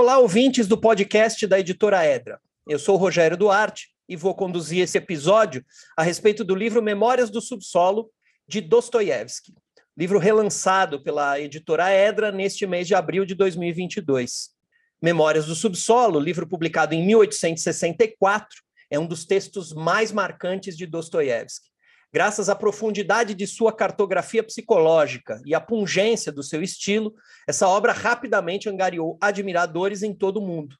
Olá, ouvintes do podcast da editora Edra. Eu sou o Rogério Duarte e vou conduzir esse episódio a respeito do livro Memórias do Subsolo, de Dostoiévski, livro relançado pela editora Edra neste mês de abril de 2022. Memórias do Subsolo, livro publicado em 1864, é um dos textos mais marcantes de Dostoiévski. Graças à profundidade de sua cartografia psicológica e à pungência do seu estilo, essa obra rapidamente angariou admiradores em todo o mundo.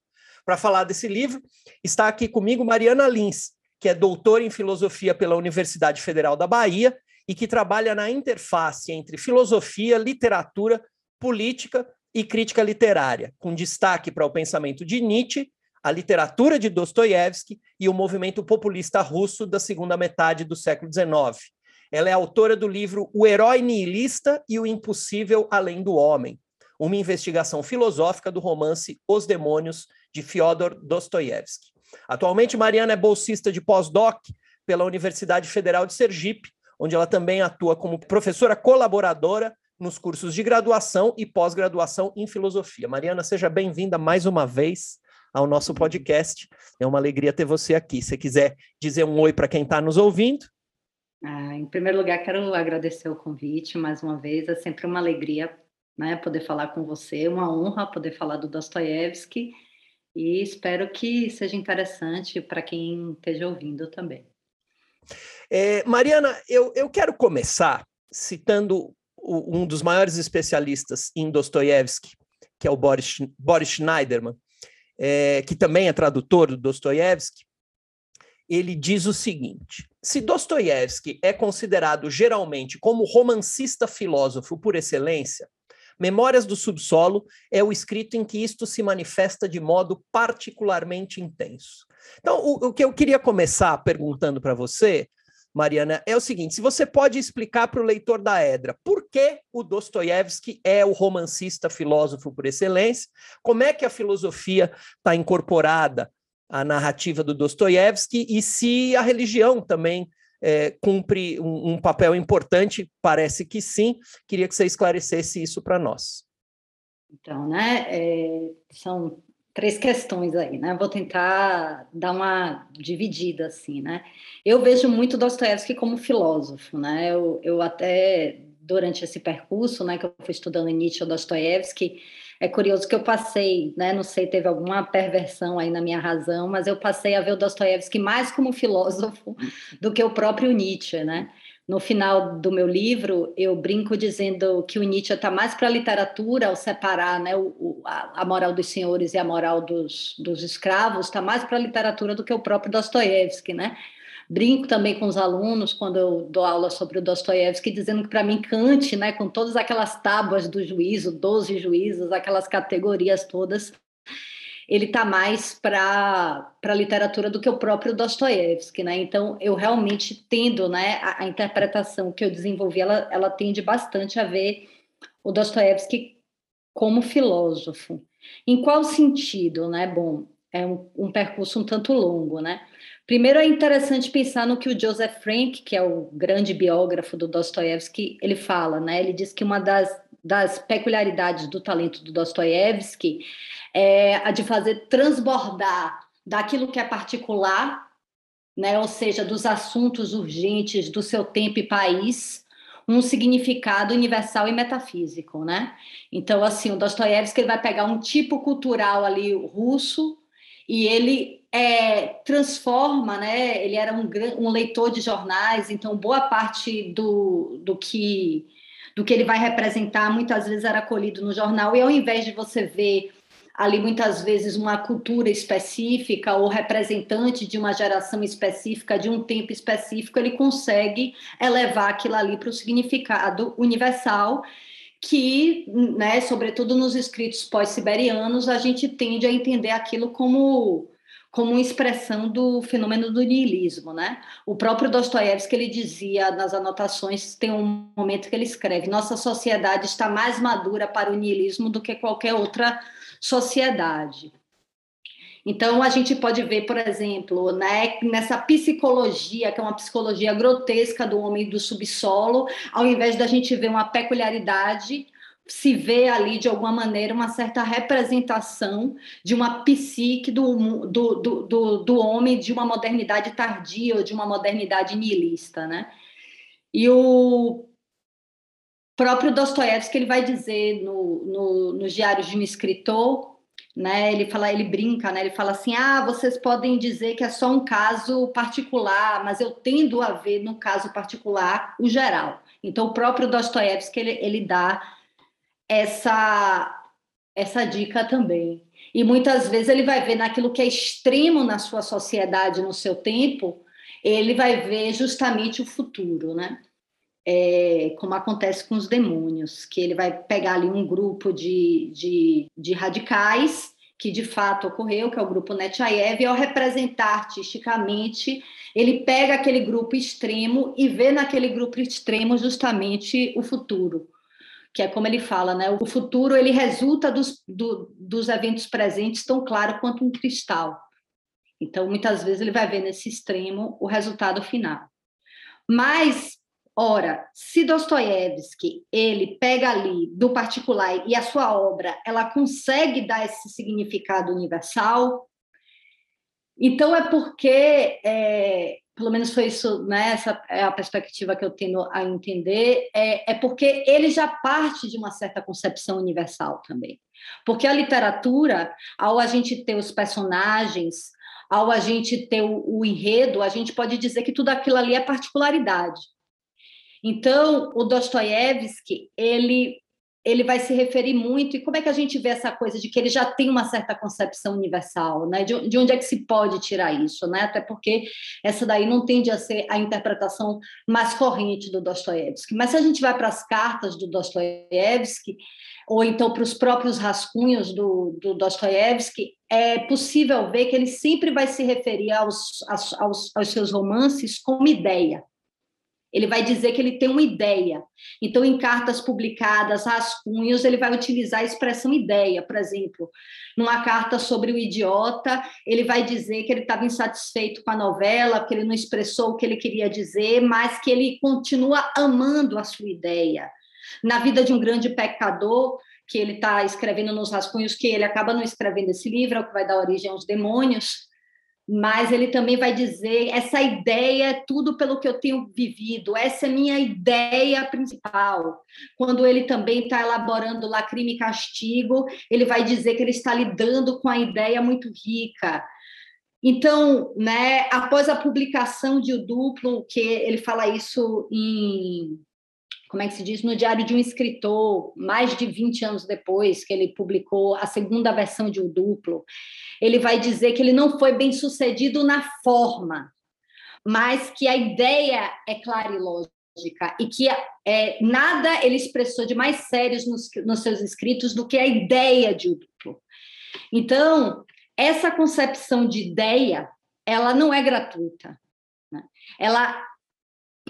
Para falar desse livro, está aqui comigo Mariana Lins, que é doutora em filosofia pela Universidade Federal da Bahia e que trabalha na interface entre filosofia, literatura, política e crítica literária, com destaque para o pensamento de Nietzsche a literatura de Dostoiévski e o movimento populista russo da segunda metade do século XIX. Ela é autora do livro O Herói Nihilista e o Impossível Além do Homem, uma investigação filosófica do romance Os Demônios, de Fyodor Dostoiévski. Atualmente, Mariana é bolsista de pós-doc pela Universidade Federal de Sergipe, onde ela também atua como professora colaboradora nos cursos de graduação e pós-graduação em filosofia. Mariana, seja bem-vinda mais uma vez ao nosso podcast. É uma alegria ter você aqui. Se quiser dizer um oi para quem está nos ouvindo. Ah, em primeiro lugar, quero agradecer o convite mais uma vez. É sempre uma alegria né, poder falar com você, uma honra poder falar do Dostoiévski e espero que seja interessante para quem esteja ouvindo também. É, Mariana, eu, eu quero começar citando um dos maiores especialistas em Dostoiévski, que é o Boris, Boris Schneiderman, é, que também é tradutor do Dostoiévski, ele diz o seguinte: se Dostoiévski é considerado geralmente como romancista filósofo por excelência, Memórias do Subsolo é o escrito em que isto se manifesta de modo particularmente intenso. Então, o, o que eu queria começar perguntando para você Mariana, é o seguinte: se você pode explicar para o leitor da Edra por que o Dostoiévski é o romancista filósofo por excelência, como é que a filosofia está incorporada à narrativa do Dostoiévski e se a religião também é, cumpre um, um papel importante, parece que sim. Queria que você esclarecesse isso para nós. Então, né, é, são três questões aí, né? Vou tentar dar uma dividida assim, né? Eu vejo muito Dostoiévski como filósofo, né? Eu, eu até durante esse percurso, né, que eu fui estudando Nietzsche ou Dostoiévski, é curioso que eu passei, né, não sei, teve alguma perversão aí na minha razão, mas eu passei a ver o Dostoiévski mais como filósofo do que o próprio Nietzsche, né? No final do meu livro, eu brinco dizendo que o Nietzsche está mais para a literatura, ao separar né, o, a, moral dos senhores e a moral dos, dos escravos, está mais para a literatura do que o próprio Dostoiévski, né? Brinco também com os alunos, quando eu dou aula sobre o Dostoiévski, dizendo que, para mim, Kant, né, com todas aquelas tábuas do juízo, 12 juízos, aquelas categorias todas, ele está mais para a literatura do que o próprio Dostoiévski, né? Então, eu realmente tendo, né, a, a, interpretação que eu desenvolvi, ela, ela tende bastante a ver o Dostoiévski como filósofo. Em qual sentido, né? Bom, é um, um percurso um tanto longo, né? Primeiro é interessante pensar no que o Joseph Frank, que é o grande biógrafo do Dostoiévski, ele fala, né? Ele diz que uma das, das peculiaridades do talento do Dostoiévski é a de fazer transbordar daquilo que é particular, né, ou seja, dos assuntos urgentes do seu tempo e país, um significado universal e metafísico, né? Então, assim, o Dostoiévski ele vai pegar um tipo cultural ali russo e ele é, transforma, né? Ele era um, um leitor de jornais, então boa parte do, do que do que ele vai representar muitas vezes era colhido no jornal e ao invés de você ver ali muitas vezes uma cultura específica ou representante de uma geração específica, de um tempo específico, ele consegue elevar aquilo ali para o significado universal que, né, sobretudo nos escritos pós-siberianos, a gente tende a entender aquilo como como expressão do fenômeno do niilismo, né? O próprio Dostoiévski ele dizia nas anotações tem um momento que ele escreve: nossa sociedade está mais madura para o niilismo do que qualquer outra sociedade. Então, a gente pode ver, por exemplo, né, nessa psicologia, que é uma psicologia grotesca do homem do subsolo, ao invés da gente ver uma peculiaridade, se vê ali, de alguma maneira, uma certa representação de uma psique do, do, do, do, do homem de uma modernidade tardia ou de uma modernidade nihilista, né? E o próprio Dostoiévski ele vai dizer no, no, nos diários de um escritor, né? Ele fala, ele brinca, né? Ele fala assim: ah, vocês podem dizer que é só um caso particular, mas eu tendo a ver no caso particular o geral. Então o próprio Dostoiévski ele, ele dá essa essa dica também. E muitas vezes ele vai ver naquilo que é extremo na sua sociedade, no seu tempo, ele vai ver justamente o futuro, né? É, como acontece com os demônios, que ele vai pegar ali um grupo de, de, de radicais, que de fato ocorreu, que é o grupo Nechayev, e ao representar artisticamente, ele pega aquele grupo extremo e vê naquele grupo extremo justamente o futuro, que é como ele fala, né? O futuro ele resulta dos, do, dos eventos presentes tão claro quanto um cristal. Então, muitas vezes ele vai ver nesse extremo o resultado final. Mas, ora, se Dostoiévski ele pega ali do particular e a sua obra ela consegue dar esse significado universal, então é porque é, pelo menos foi isso, né? Essa é a perspectiva que eu tenho a entender, é, é porque ele já parte de uma certa concepção universal também. Porque a literatura, ao a gente ter os personagens, ao a gente ter o, o enredo, a gente pode dizer que tudo aquilo ali é particularidade. Então, o Dostoiévski, ele ele vai se referir muito, e como é que a gente vê essa coisa de que ele já tem uma certa concepção universal, né? De, de onde é que se pode tirar isso, né? Até porque essa daí não tende a ser a interpretação mais corrente do Dostoiévski. Mas se a gente vai para as cartas do Dostoiévski, ou então para os próprios rascunhos do, do Dostoiévski, é possível ver que ele sempre vai se referir aos, aos, aos seus romances como ideia. Ele vai dizer que ele tem uma ideia. Então, em cartas publicadas, rascunhos, ele vai utilizar a expressão ideia. Por exemplo, numa carta sobre o idiota, ele vai dizer que ele estava insatisfeito com a novela, que ele não expressou o que ele queria dizer, mas que ele continua amando a sua ideia. Na vida de um grande pecador, que ele está escrevendo nos rascunhos, que ele acaba não escrevendo esse livro, é o que vai dar origem aos demônios, mas ele também vai dizer essa ideia é tudo pelo que eu tenho vivido, essa é minha ideia principal. Quando ele também está elaborando lá crime e castigo, ele vai dizer que ele está lidando com a ideia muito rica. Então, né, após a publicação de O Duplo, que ele fala isso em como é que se diz, no Diário de um Escritor, mais de 20 anos depois que ele publicou a segunda versão de O Duplo, ele vai dizer que ele não foi bem sucedido na forma, mas que a ideia é clara e lógica e que é, nada ele expressou de mais sérios nos, nos seus escritos do que a ideia de O Duplo. Então, essa concepção de ideia, ela não é gratuita. Né? Ela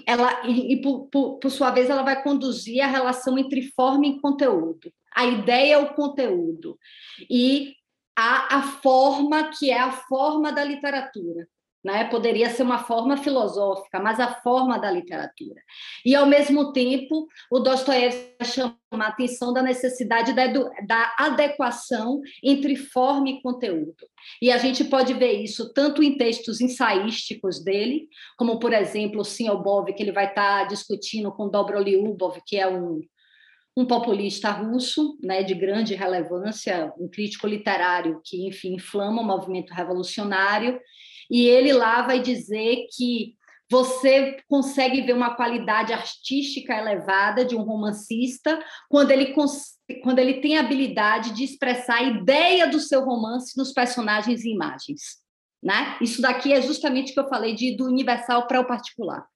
ela e, e por, por, por, sua vez ela vai conduzir a relação entre forma e conteúdo. A ideia é o conteúdo e a, a forma que é a forma da literatura. Né? Poderia ser uma forma filosófica, mas a forma da literatura. E, ao mesmo tempo, o Dostoiévski chama a atenção da necessidade da, da, adequação entre forma e conteúdo. E a gente pode ver isso tanto em textos ensaísticos dele, como, por exemplo, o Siobov, que ele vai estar discutindo com Dobroliubov, que é um, um populista russo, né, de grande relevância, um crítico literário que, enfim, inflama o movimento revolucionário, e ele lá vai dizer que você consegue ver uma qualidade artística elevada de um romancista quando ele, quando ele tem a habilidade de expressar a ideia do seu romance nos personagens e imagens. Né? Isso daqui é justamente o que eu falei de do universal para o particular.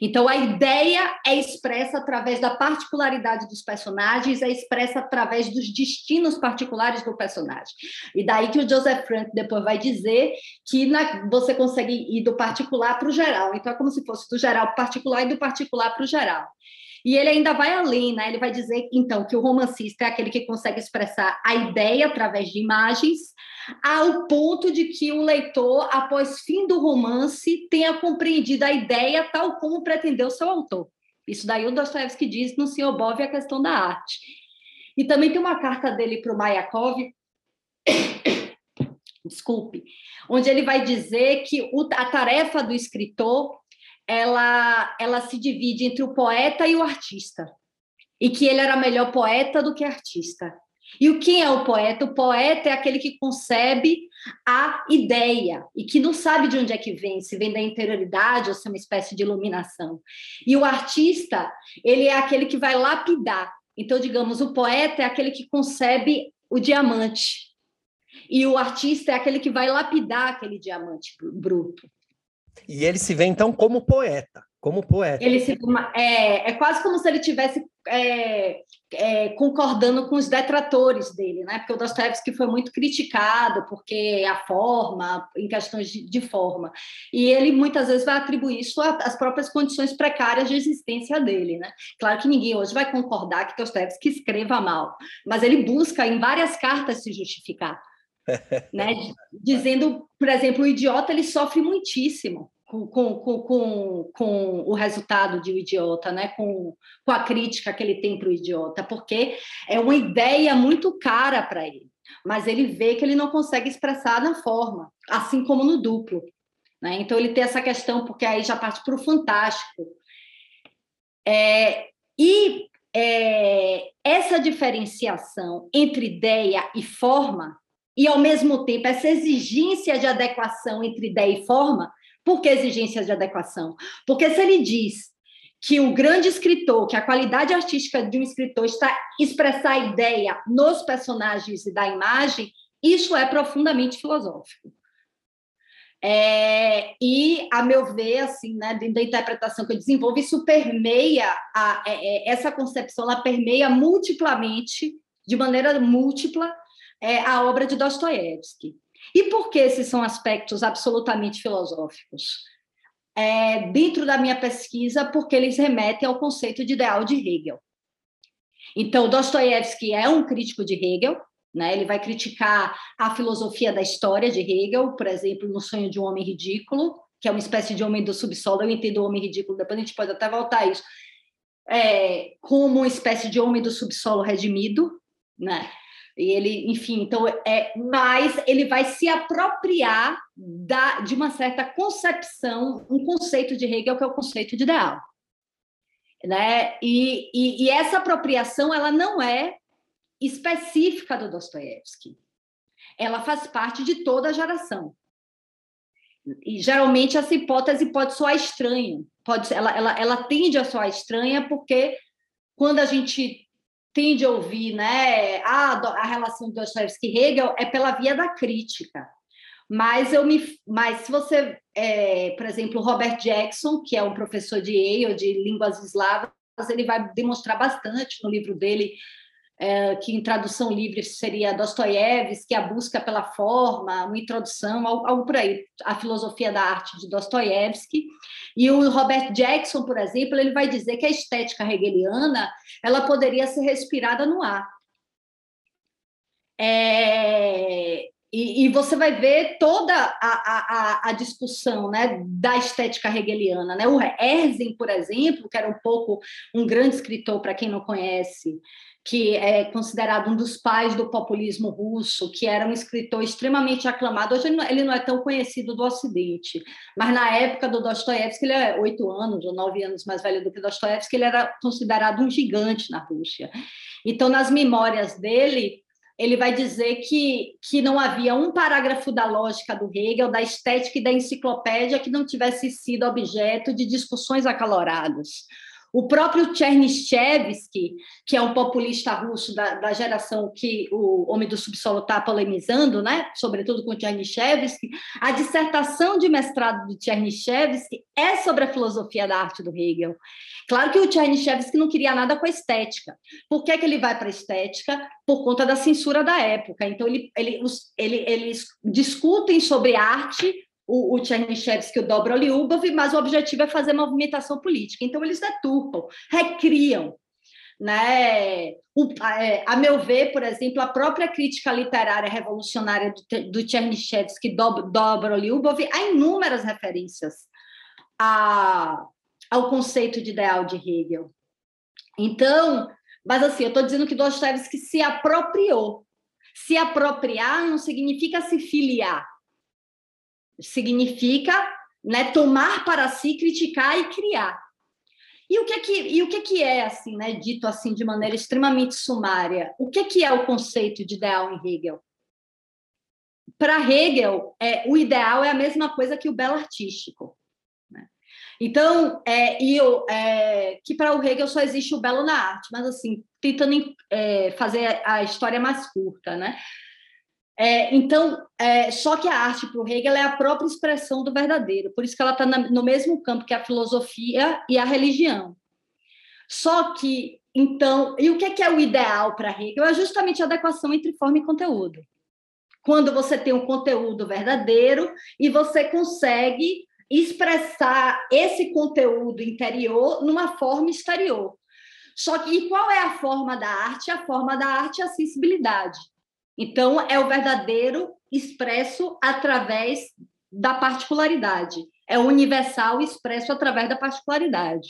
Então, a ideia é expressa através da particularidade dos personagens, é expressa através dos destinos particulares do personagem. E daí que o Joseph Frank depois vai dizer que na, você consegue ir do particular para o geral. Então, é como se fosse do geral para o particular e do particular para o geral. E ele ainda vai além, né? Ele vai dizer, então, que o romancista é aquele que consegue expressar a ideia através de imagens, ao ponto de que o leitor, após fim do romance, tenha compreendido a ideia tal como pretendeu seu autor. Isso daí o Dostoevsky diz no Sr. Bov a questão da arte. E também tem uma carta dele para o Mayakov, desculpe, onde ele vai dizer que a tarefa do escritor ela, ela se divide entre o poeta e o artista, e que ele era melhor poeta do que artista. E o que é o poeta? O poeta é aquele que concebe a ideia e que não sabe de onde é que vem, se vem da interioridade ou se é uma espécie de iluminação. E o artista, ele é aquele que vai lapidar. Então, digamos, o poeta é aquele que concebe o diamante. E o artista é aquele que vai lapidar aquele diamante bruto. E ele se vê, então, como poeta como poeta. Ele se, é, é quase como se ele tivesse é, é, concordando com os detratores dele, né? Porque o Dostoevsky foi muito criticado porque a forma, em questões de, de forma, e ele muitas vezes vai atribuir isso às próprias condições precárias de existência dele, né? Claro que ninguém hoje vai concordar que Dostoevsky escreva mal, mas ele busca em várias cartas se justificar. Né? Dizendo, por exemplo, o idiota ele sofre muitíssimo com, com, com, com, o resultado de O Idiota, né? com, com a crítica que ele tem para o Idiota, porque é uma ideia muito cara para ele, mas ele vê que ele não consegue expressar na forma, assim como no duplo. Né? Então, ele tem essa questão, porque aí já parte para o fantástico. É, e é, essa diferenciação entre ideia e forma, e ao mesmo tempo essa exigência de adequação entre ideia e forma, por que exigências de adequação? Porque se ele diz que o grande escritor, que a qualidade artística de um escritor está expressar a ideia nos personagens e da imagem, isso é profundamente filosófico. É, e, a meu ver, assim, né, dentro da interpretação que eu desenvolvo, isso permeia a, é, é essa concepção, ela permeia multiplamente, de maneira múltipla, é, a obra de Dostoiévski. E por que esses são aspectos absolutamente filosóficos? É, dentro da minha pesquisa, porque eles remetem ao conceito de ideal de Hegel. Então, Dostoiévski é um crítico de Hegel, né? ele vai criticar a filosofia da história de Hegel, por exemplo, no Sonho de um Homem Ridículo, que é uma espécie de homem do subsolo, eu entendo o homem ridículo, depois a gente pode até voltar a isso, é, como uma espécie de homem do subsolo redimido, né? E ele, enfim, então é, mas ele vai se apropriar da, de uma certa concepção, um conceito de Hegel que é o conceito de ideal, né? E, e, e essa apropriação ela não é específica do Dostoiévski, ela faz parte de toda a geração. E geralmente essa hipótese pode soar estranha, pode, ela, ela, ela tende a soar estranha porque quando a gente tende a ouvir né, a, a relação de Dostoevsky e Hegel é pela via da crítica. Mas eu me, mas se você, é, por exemplo, Robert Jackson, que é um professor de Yale de línguas eslavas, ele vai demonstrar bastante no livro dele é, que em tradução livre seria Dostoiévski, a busca pela forma, uma introdução, algo, algo por aí, a filosofia da arte de Dostoiévski. E o Robert Jackson, por exemplo, ele vai dizer que a estética hegeliana ela poderia ser respirada no ar. É, e, você vai ver toda a, a, a, discussão né, da estética hegeliana. Né? O Herzen, por exemplo, que era um pouco um grande escritor, para quem não conhece, que é considerado um dos pais do populismo russo, que era um escritor extremamente aclamado. Hoje ele não é tão conhecido do Ocidente, mas na época do Dostoiévski, ele é oito anos ou nove anos mais velho do que Dostoiévski, ele era considerado um gigante na Rússia. Então, nas memórias dele, ele vai dizer que, que não havia um parágrafo da lógica do Hegel, da estética e da enciclopédia que não tivesse sido objeto de discussões acaloradas. O próprio Chernyshevsky, que é um populista russo da, da geração que o Homem do Subsolo está polemizando, né? sobretudo com Chernyshevsky, a dissertação de mestrado de Chernyshevsky é sobre a filosofia da arte do Hegel. Claro que o Chernyshevsky não queria nada com a estética. Por que, que ele vai para a estética? Por conta da censura da época. Então, ele, ele, ele, eles discutem sobre arte o, o Chernyshevsky e o Dobroliubov, mas o objetivo é fazer movimentação política. Então, eles deturpam, recriam. Né? O, a, é, a, meu ver, por exemplo, a própria crítica literária revolucionária do, do Chernyshevsky e do, Dobroliubov há inúmeras referências a, ao conceito de ideal de Hegel. Então, Mas assim, eu estou dizendo que Dostoiévski se apropriou. Se apropriar não significa se filiar. Significa né, tomar para si, criticar e criar. E o que é que, e o que, é, que é assim, né, dito assim de maneira extremamente sumária? O que, é que é o conceito de ideal em Hegel? Para Hegel, é, o ideal é a mesma coisa que o belo artístico. Então, é, e eu, é, que para o Hegel só existe o belo na arte, mas assim, tentando é, fazer a história mais curta, né? É, então, é, só que a arte para o Hegel é a própria expressão do verdadeiro, por isso que ela está no mesmo campo que a filosofia e a religião. Só que, então, e o que é, que é o ideal para Hegel? É justamente a adequação entre forma e conteúdo. Quando você tem um conteúdo verdadeiro e você consegue expressar esse conteúdo interior numa forma exterior. Só que e qual é a forma da arte? A forma da arte é a sensibilidade. Então, é o verdadeiro expresso através da particularidade. É o universal expresso através da particularidade.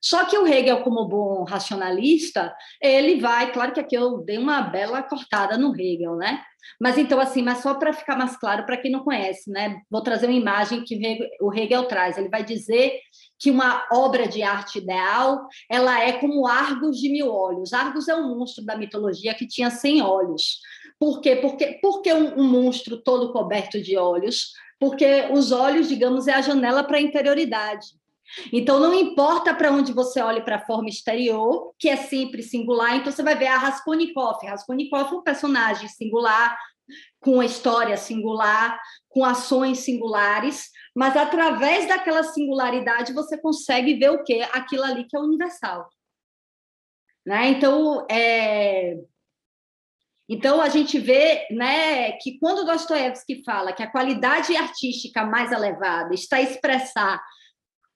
Só que o Hegel, como bom racionalista, ele vai, claro que aqui eu dei uma bela cortada no Hegel, né? Mas então, assim, mas só para ficar mais claro para quem não conhece, né? Vou trazer uma imagem que o Hegel traz. Ele vai dizer que uma obra de arte ideal ela é como Argos de mil olhos. Argos é um monstro da mitologia que tinha cem olhos. Por quê? Porque, porque um, um monstro todo coberto de olhos? Porque os olhos, digamos, é a janela para a interioridade. Então, não importa para onde você olhe para a forma exterior, que é sempre singular, então você vai ver a Raskolnikov. Raskolnikov é um personagem singular, com uma história singular, com ações singulares, mas através daquela singularidade você consegue ver o que? Aquilo ali que é universal. Né? Então, é... então, a gente vê né, que quando Dostoiévski fala que a qualidade artística mais elevada está a expressar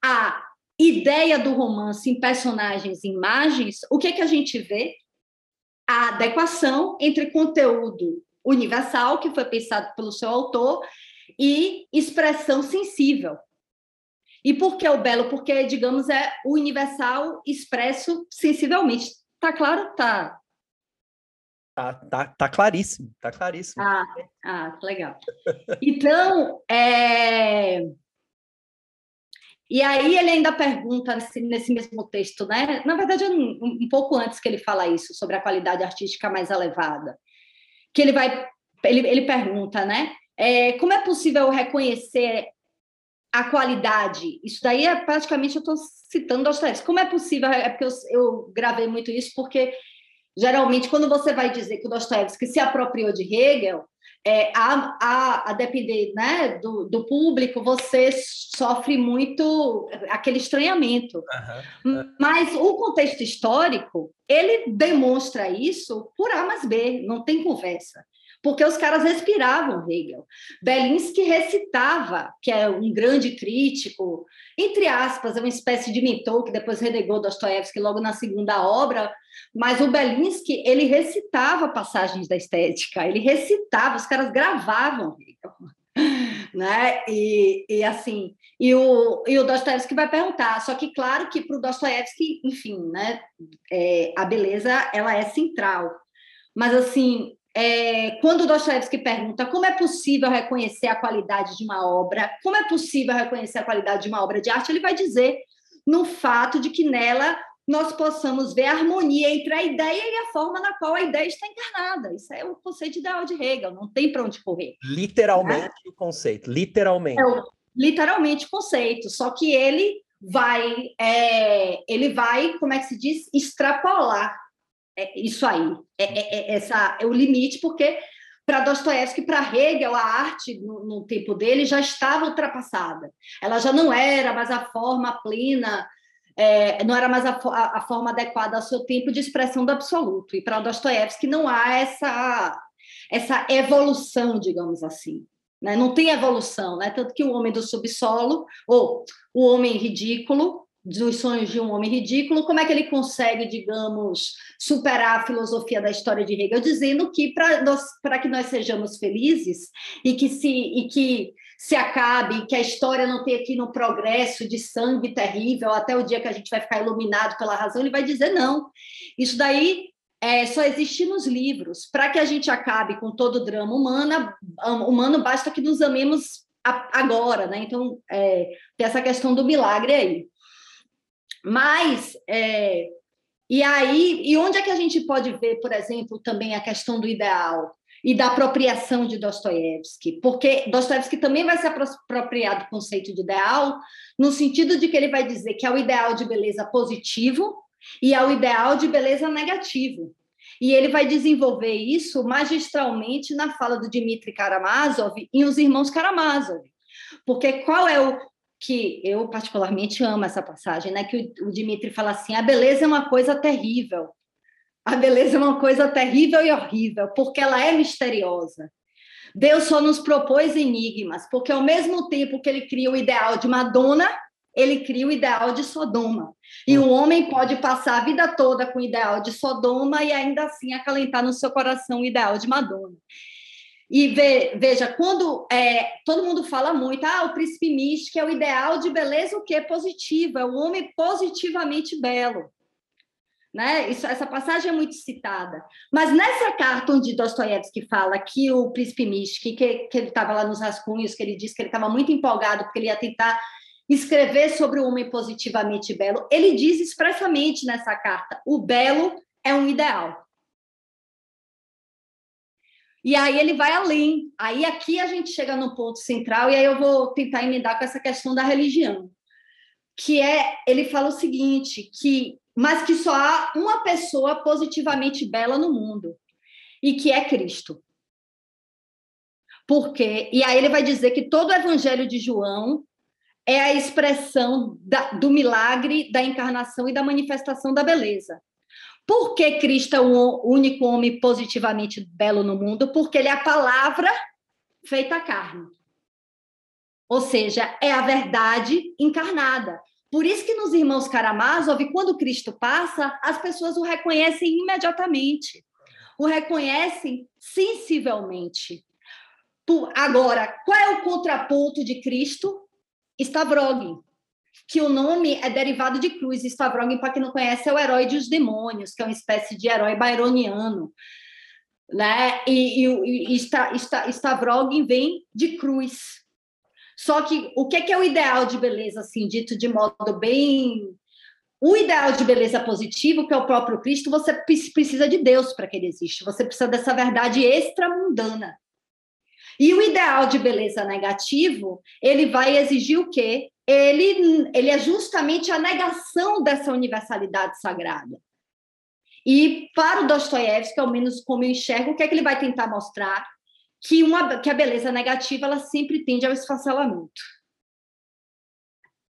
a ideia do romance em personagens e imagens, o que, é que a gente vê? A adequação entre conteúdo universal, que foi pensado pelo seu autor, e expressão sensível. E por que o belo? Porque, digamos, é o universal expresso sensivelmente. Tá claro? Tá. Tá, tá, tá claríssimo, tá claríssimo. Ah, ah legal. Então, é... E aí ele ainda pergunta nesse, nesse mesmo texto, né? Na verdade, um, um, pouco antes que ele fala isso sobre a qualidade artística mais elevada, que ele vai, ele, ele pergunta, né? É, como é possível reconhecer a qualidade? Isso daí é praticamente eu estou citando Dostoiévski. Como é possível? É porque eu, eu gravei muito isso porque geralmente quando você vai dizer que o Dostoiévski se apropriou de Hegel, é, a, a, a, depender né, do, do, público, você sofre muito aquele estranhamento. Uhum. Mas o contexto histórico, ele demonstra isso por A mais B, não tem conversa. Porque os caras respiravam Hegel. Belinsky recitava, que é um grande crítico, entre aspas, é uma espécie de mentor que depois renegou Dostoiévski logo na segunda obra, mas o Belinsky, ele recitava passagens da estética, ele recitava, os caras gravavam, né? E, e assim, e o, e o Dostoiévski vai perguntar, só que claro que para o Dostoiévski, enfim, né, é, a beleza, ela é central, mas assim, é, quando Dostoiévski pergunta como é possível reconhecer a qualidade de uma obra, como é possível reconhecer a qualidade de uma obra de arte, ele vai dizer no fato de que nela nós possamos ver a harmonia entre a ideia e a forma na qual a ideia está encarnada. Isso é o conceito ideal de Hegel, não tem para onde correr. Literalmente né? o conceito, literalmente. É literalmente o conceito, só que ele vai, é, ele vai, como é que se diz, extrapolar é, isso aí, é, é, é, essa, é o limite, porque para Dostoiévski, para Hegel, a arte no, no, tempo dele já estava ultrapassada. Ela já não era mais a forma plena é, não era mais a, a, a, forma adequada ao seu tempo de expressão do absoluto. E para Dostoiévski não há essa, essa evolução, digamos assim. Né? Não tem evolução, né? tanto que o homem do subsolo, ou o homem ridículo, dos sonhos de um homem ridículo, como é que ele consegue, digamos, superar a filosofia da história de Hegel, dizendo que para que nós sejamos felizes e que se, e que se acabe, que a história não tenha aqui no progresso de sangue terrível até o dia que a gente vai ficar iluminado pela razão, ele vai dizer não. Isso daí é, só existe nos livros. Para que a gente acabe com todo o drama humano, humano basta que nos amemos agora, né? Então, é, tem essa questão do milagre aí. Mas, é, e aí, e onde é que a gente pode ver, por exemplo, também a questão do ideal e da apropriação de Dostoiévski? Porque Dostoiévski também vai se apropriar do conceito de ideal, no sentido de que ele vai dizer que é o ideal de beleza positivo e é o ideal de beleza negativo. E ele vai desenvolver isso magistralmente na fala do Dmitry Karamazov em Os Irmãos Karamazov. Porque qual é o que eu particularmente amo essa passagem, né? Que o, o Dmitry fala assim: a beleza é uma coisa terrível. A beleza é uma coisa terrível e horrível, porque ela é misteriosa. Deus só nos propôs enigmas, porque ao mesmo tempo que ele cria o ideal de Madonna, ele cria o ideal de Sodoma. E o homem pode passar a vida toda com o ideal de Sodoma e ainda assim acalentar no seu coração o ideal de Madonna. E ve, veja, quando é, todo mundo fala muito, ah, o príncipe místico é o ideal de beleza o quê? Positiva, é o homem positivamente belo. Né? Isso, essa passagem é muito citada. Mas nessa carta onde Dostoiévski fala que o príncipe místico, que, que ele estava lá nos rascunhos, que ele disse que ele estava muito empolgado porque ele ia tentar escrever sobre o homem positivamente belo, ele diz expressamente nessa carta: o belo é um ideal. E aí ele vai além. Aí aqui a gente chega no ponto central, e aí eu vou tentar emendar com essa questão da religião. Que é, ele fala o seguinte, que mas que só há uma pessoa positivamente bela no mundo, e que é Cristo. Porque, e aí ele vai dizer que todo o evangelho de João é a expressão da, do milagre, da encarnação e da manifestação da beleza. Por que Cristo é o único homem positivamente belo no mundo? Porque ele é a palavra feita carne. Ou seja, é a verdade encarnada. Por isso que nos irmãos Karamazov, quando Cristo passa, as pessoas o reconhecem imediatamente. O reconhecem sensivelmente. Agora, qual é o contraponto de Cristo? Stavrogi, que o nome é derivado de cruz. Stavrogi, para quem não conhece, é o herói dos demônios, que é uma espécie de herói byroniano. Né? E, e, e Stavrogi vem de cruz. Só que o que é, que é o ideal de beleza, assim, dito de modo bem. O ideal de beleza positivo, que é o próprio Cristo, você precisa de Deus para que ele exista. Você precisa dessa verdade extramundana. E o ideal de beleza negativo, ele vai exigir o quê? Ele, ele é justamente a negação dessa universalidade sagrada. E para o Dostoiévski, ao menos como eu enxergo, o que é que ele vai tentar mostrar? Que, uma, que a beleza negativa ela sempre tende ao esfacelamento.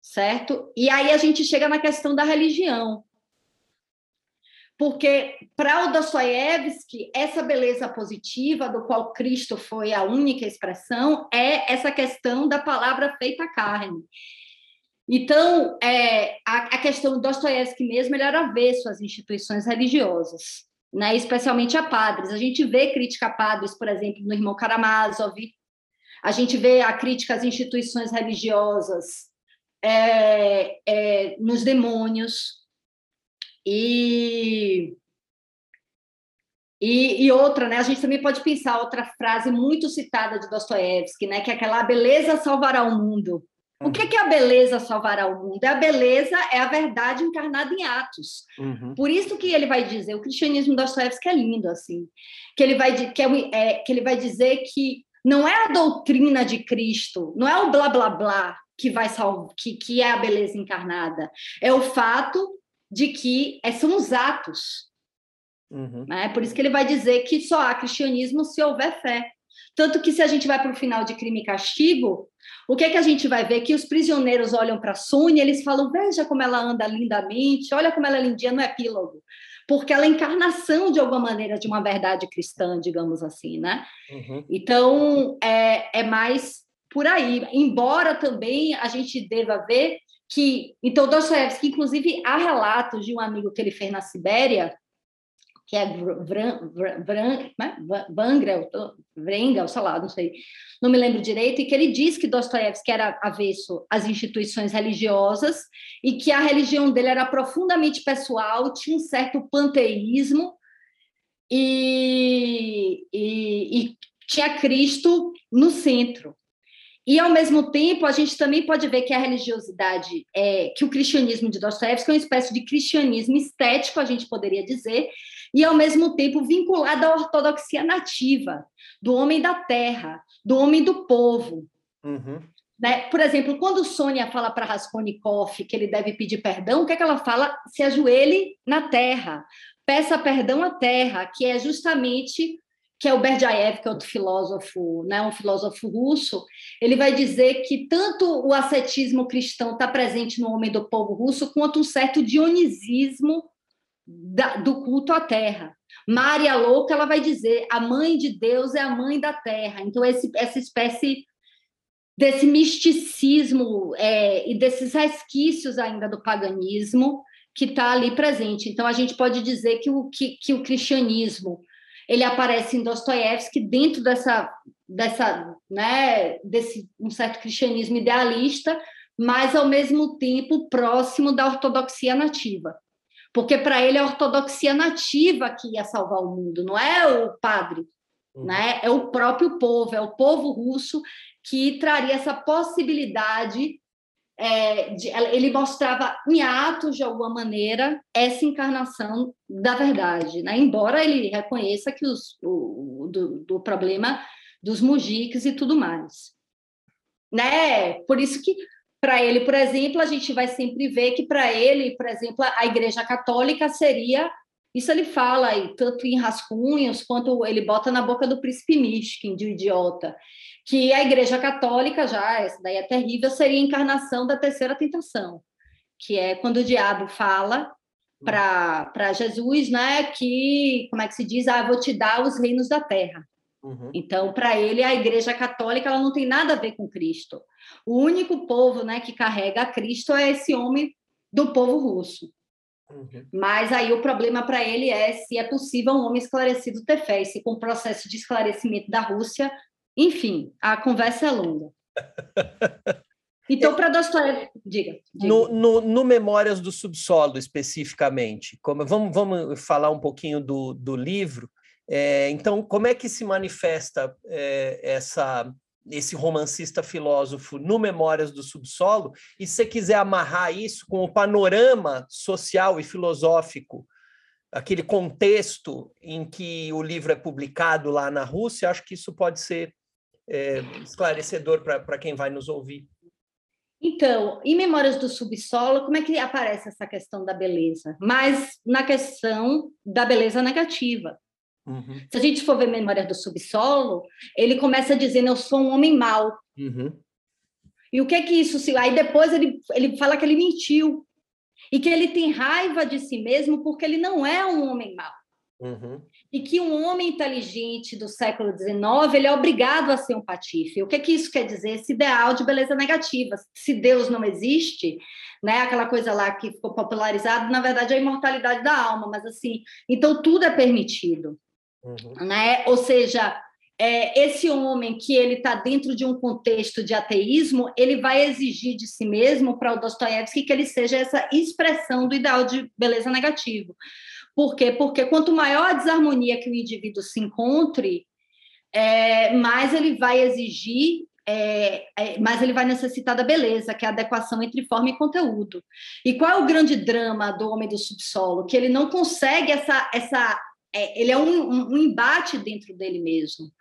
Certo? E aí a gente chega na questão da religião. Porque para o Dostoiévski, essa beleza positiva, do qual Cristo foi a única expressão, é essa questão da palavra feita carne. Então, é, a, a questão do Dostoiévski mesmo, ele era avesso às instituições religiosas, né? especialmente a padres. A gente vê crítica a padres, por exemplo, no Irmão Karamazov, a gente vê a crítica às instituições religiosas é, é, nos demônios, e, e, e, outra, né? A gente também pode pensar outra frase muito citada de Dostoiévski, né? Que é aquela beleza salvará o mundo. O que, que é a beleza salvará o mundo? A beleza é a verdade encarnada em atos. Uhum. Por isso que ele vai dizer, o cristianismo Dostoiévski é lindo, assim, que ele vai, que, é, é, que ele vai dizer que não é a doutrina de Cristo, não é o blá blá blá que vai salvar, que, que é a beleza encarnada, é o fato de que é, são os atos. Uhum. Né? Por isso que ele vai dizer que só há cristianismo se houver fé. Tanto que se a gente vai para o final de crime e castigo, o que é que a gente vai ver? Que os prisioneiros olham para a Sônia, eles falam: veja como ela anda lindamente, olha como ela é lindinha no epílogo. Porque ela é encarnação, de alguma maneira, de uma verdade cristã, digamos assim, né? Uhum. Então, é, é mais por aí. Embora também a gente deva ver que então Dostoiévski, inclusive há relatos de um amigo que ele fez na Sibéria que é Vangrel, Vrengel, sei lá, não sei, não me lembro direito, e que ele diz que Dostoiévski era avesso às instituições religiosas e que a religião dele era profundamente pessoal, tinha um certo panteísmo e, e, e tinha Cristo no centro. E, ao mesmo tempo, a gente também pode ver que a religiosidade, é, que o cristianismo de Dostoiévski é uma espécie de cristianismo estético, a gente poderia dizer, e, ao mesmo tempo, vinculado à ortodoxia nativa, do homem da terra, do homem do povo. Uhum. Né? Por exemplo, quando Sônia fala para Raskolnikov que ele deve pedir perdão, o que, é que ela fala? Se ajoelhe na terra, peça perdão à terra, que é justamente que é o Berdyaev, que é outro filósofo, né, um filósofo russo, ele vai dizer que tanto o ascetismo cristão está presente no homem do povo russo, quanto um certo dionisismo da, do culto à terra. Maria Louca, ela vai dizer, a mãe de Deus é a mãe da terra. Então, esse, essa espécie desse misticismo é, e desses resquícios ainda do paganismo que está ali presente. Então, a gente pode dizer que o, que, que o cristianismo ele aparece em Dostoiévski dentro dessa, dessa, né, desse um certo cristianismo idealista, mas ao mesmo tempo próximo da ortodoxia nativa. Porque para ele a ortodoxia nativa que ia salvar o mundo, não é o padre, uhum. né? É o próprio povo, é o povo russo que traria essa possibilidade é, de, ele mostrava em atos, de alguma maneira, essa encarnação da verdade, né? embora ele reconheça que os, o, do, do problema dos mujiques e tudo mais. Né? Por isso que, para ele, por exemplo, a gente vai sempre ver que, para ele, por exemplo, a Igreja Católica seria isso ele fala, tanto em rascunhos, quanto ele bota na boca do príncipe Mishkin, de idiota que a Igreja Católica, já, essa daí é terrível, seria a encarnação da terceira tentação, que é quando o diabo fala para Jesus, né, que, como é que se diz, ah, vou te dar os reinos da terra. Uhum. Então, para ele, a Igreja Católica ela não tem nada a ver com Cristo. O único povo né, que carrega Cristo é esse homem do povo russo. Uhum. Mas aí o problema para ele é se é possível um homem esclarecido ter fé, e se com o processo de esclarecimento da Rússia enfim, a conversa é longa. Então, para Dostoiévski, diga. diga. No, no, no, Memórias do Subsolo, especificamente, como, vamos, vamos falar um pouquinho do, do livro. É, então, como é que se manifesta é, essa, esse romancista filósofo no Memórias do Subsolo? E se você quiser amarrar isso com o panorama social e filosófico aquele contexto em que o livro é publicado lá na Rússia, acho que isso pode ser é, esclarecedor para quem vai nos ouvir. Então, em Memórias do Subsolo, como é que aparece essa questão da beleza? Mas na questão da beleza negativa. Uhum. Se a gente for ver Memórias do Subsolo, ele começa dizendo: Eu sou um homem mau. Uhum. E o que é que isso? Aí depois ele, ele fala que ele mentiu e que ele tem raiva de si mesmo porque ele não é um homem mau. Uhum. E que um homem inteligente do século XIX ele é obrigado a ser um patife. O que, é que isso quer dizer? Esse ideal de beleza negativa. Se Deus não existe, né, aquela coisa lá que ficou popularizado, na verdade é a imortalidade da alma, mas assim, então tudo é permitido. Uhum. Né? Ou seja, é, esse homem que ele está dentro de um contexto de ateísmo, ele vai exigir de si mesmo, para o Dostoiévski, que ele seja essa expressão do ideal de beleza negativo. Por quê? Porque quanto maior a desarmonia que o indivíduo se encontre, é, mais ele vai exigir, é, é, mais ele vai necessitar da beleza, que é a adequação entre forma e conteúdo. E qual é o grande drama do homem do subsolo? Que ele não consegue essa. essa é, ele é um, um, um embate dentro dele mesmo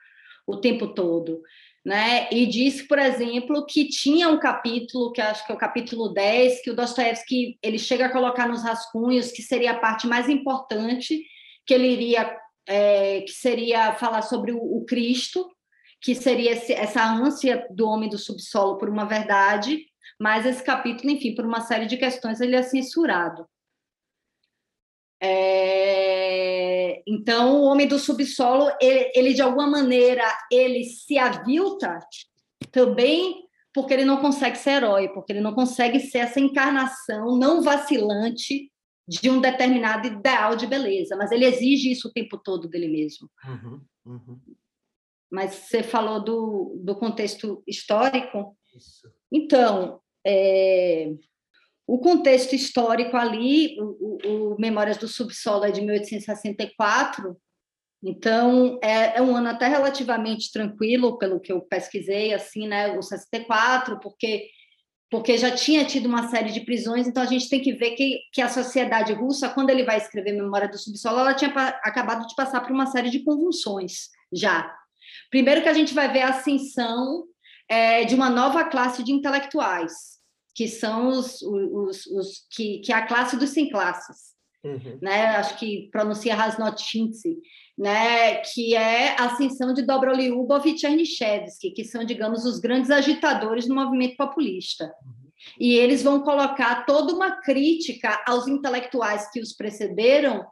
o tempo todo né? E disse, por exemplo, que tinha um capítulo, que acho que é o capítulo 10, que o Dostoiévski ele chega a colocar nos rascunhos, que seria a parte mais importante, que ele iria, é, que seria falar sobre o, o Cristo, que seria esse, essa ânsia do homem do subsolo por uma verdade, mas esse capítulo, enfim, por uma série de questões, ele é censurado. É, então, o homem do subsolo, ele, ele, de alguma maneira, ele se avilta também porque ele não consegue ser herói, porque ele não consegue ser essa encarnação não vacilante de um determinado ideal de beleza, mas ele exige isso o tempo todo dele mesmo. Uhum, uhum. Mas você falou do, do contexto histórico. Isso. Então, é, o contexto histórico ali, o, o, Memórias do Subsolo é de 1864, então é, é, um ano até relativamente tranquilo, pelo que eu pesquisei, assim, né, o 64, porque porque já tinha tido uma série de prisões, então a gente tem que ver que, que a sociedade russa, quando ele vai escrever Memória do Subsolo, ela tinha acabado de passar por uma série de convulsões já. Primeiro que a gente vai ver a ascensão é, de uma nova classe de intelectuais, que são os, os, os que, que é a classe dos sem classes. Uhum. Né? Acho que pronuncia Rasnotinsky, né? que é a ascensão de Dobroliubov e Chernyshevsky, que são, digamos, os grandes agitadores do movimento populista. Uhum. E eles vão colocar toda uma crítica aos intelectuais que os precederam,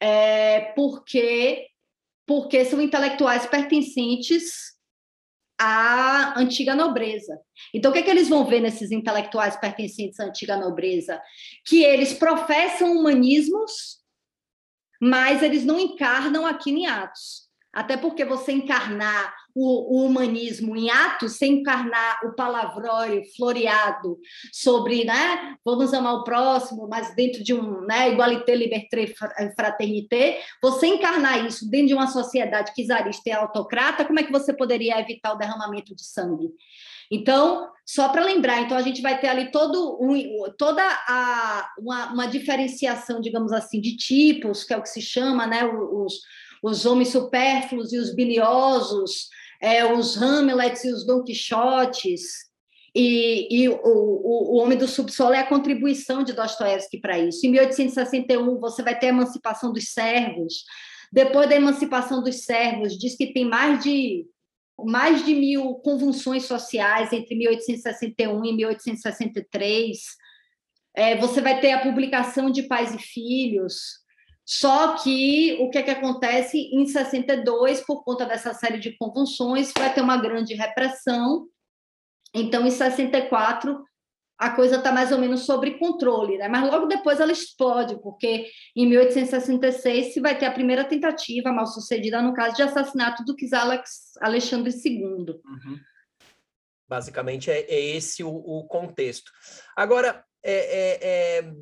é, porque, porque são intelectuais pertencentes à antiga nobreza. Então, o que, é que eles vão ver nesses intelectuais pertencentes à antiga nobreza? Que eles professam humanismos, mas eles não encarnam aquilo em atos. Até porque você encarnar o, o, humanismo em atos, sem encarnar o palavrório floreado sobre, né, vamos amar o próximo, mas dentro de um, né, igualité, liberté, fraternité, você encarnar isso dentro de uma sociedade czarista e autocrata, como é que você poderia evitar o derramamento de sangue? Então, só para lembrar, então a gente vai ter ali todo um, toda a, uma, uma, diferenciação, digamos assim, de tipos, que é o que se chama, né, os, os homens supérfluos e os biliosos, é, os Hamlets e os Don Quixotes, e, e o, o, o, Homem do Subsolo é a contribuição de Dostoiévski para isso. Em 1861, você vai ter a emancipação dos servos. Depois da emancipação dos servos, diz que tem mais de mais de mil convulsões sociais entre 1861 e 1863. É, você vai ter a publicação de Pais e Filhos, só que o que, é que acontece em 62, por conta dessa série de convulsões, vai ter uma grande repressão. Então, em 64, a coisa está mais ou menos sob controle, né? mas logo depois ela explode, porque em 1866 se vai ter a primeira tentativa mal sucedida no caso de assassinato do czar Alexandre II. Uhum. Basicamente é, é esse o, o, contexto. Agora, é, é, é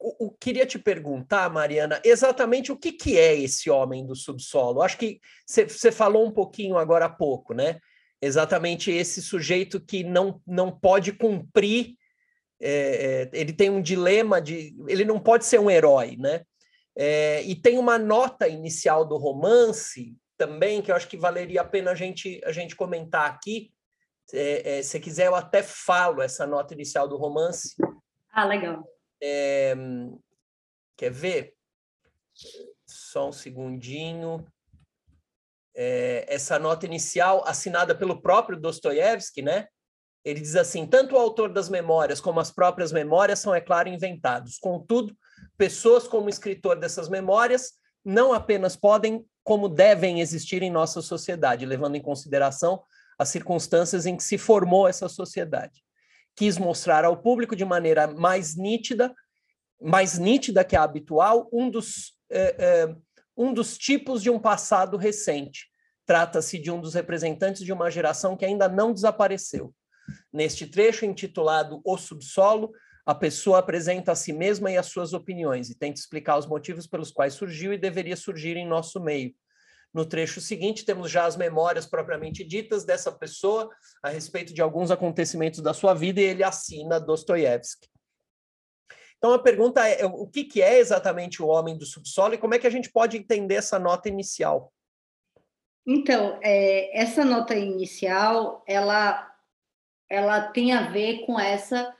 o, o, queria te perguntar, Mariana, exatamente o que, que é esse homem do subsolo? Acho que você falou um pouquinho agora há pouco, né? Exatamente esse sujeito que não, não pode cumprir, é, é ele tem um dilema de. Ele não pode ser um herói, né? É, e tem uma nota inicial do romance também, que eu acho que valeria a pena a gente, a gente comentar aqui. É, é, se quiser, eu até falo essa nota inicial do romance. Ah, legal. É, quer ver? Só um segundinho. É, essa nota inicial, assinada pelo próprio Dostoiévski, né? Ele diz assim: tanto o autor das memórias como as próprias memórias são, é claro, inventados. Contudo, pessoas como escritor dessas memórias não apenas podem, como devem existir em nossa sociedade, levando em consideração as circunstâncias em que se formou essa sociedade quis mostrar ao público de maneira mais nítida, mais nítida que a habitual, um dos, eh, eh, um dos tipos de um passado recente. Trata-se de um dos representantes de uma geração que ainda não desapareceu. Neste trecho intitulado O Subsolo, a pessoa apresenta a si mesma e as suas opiniões e tenta explicar os motivos pelos quais surgiu e deveria surgir em nosso meio, no trecho seguinte, temos já as memórias propriamente ditas dessa pessoa a respeito de alguns acontecimentos da sua vida e ele assina Dostoiévski. Então a pergunta é: o que, que é exatamente o homem do subsolo e como é que a gente pode entender essa nota inicial? Então, é, essa nota inicial, ela, ela tem a ver com essa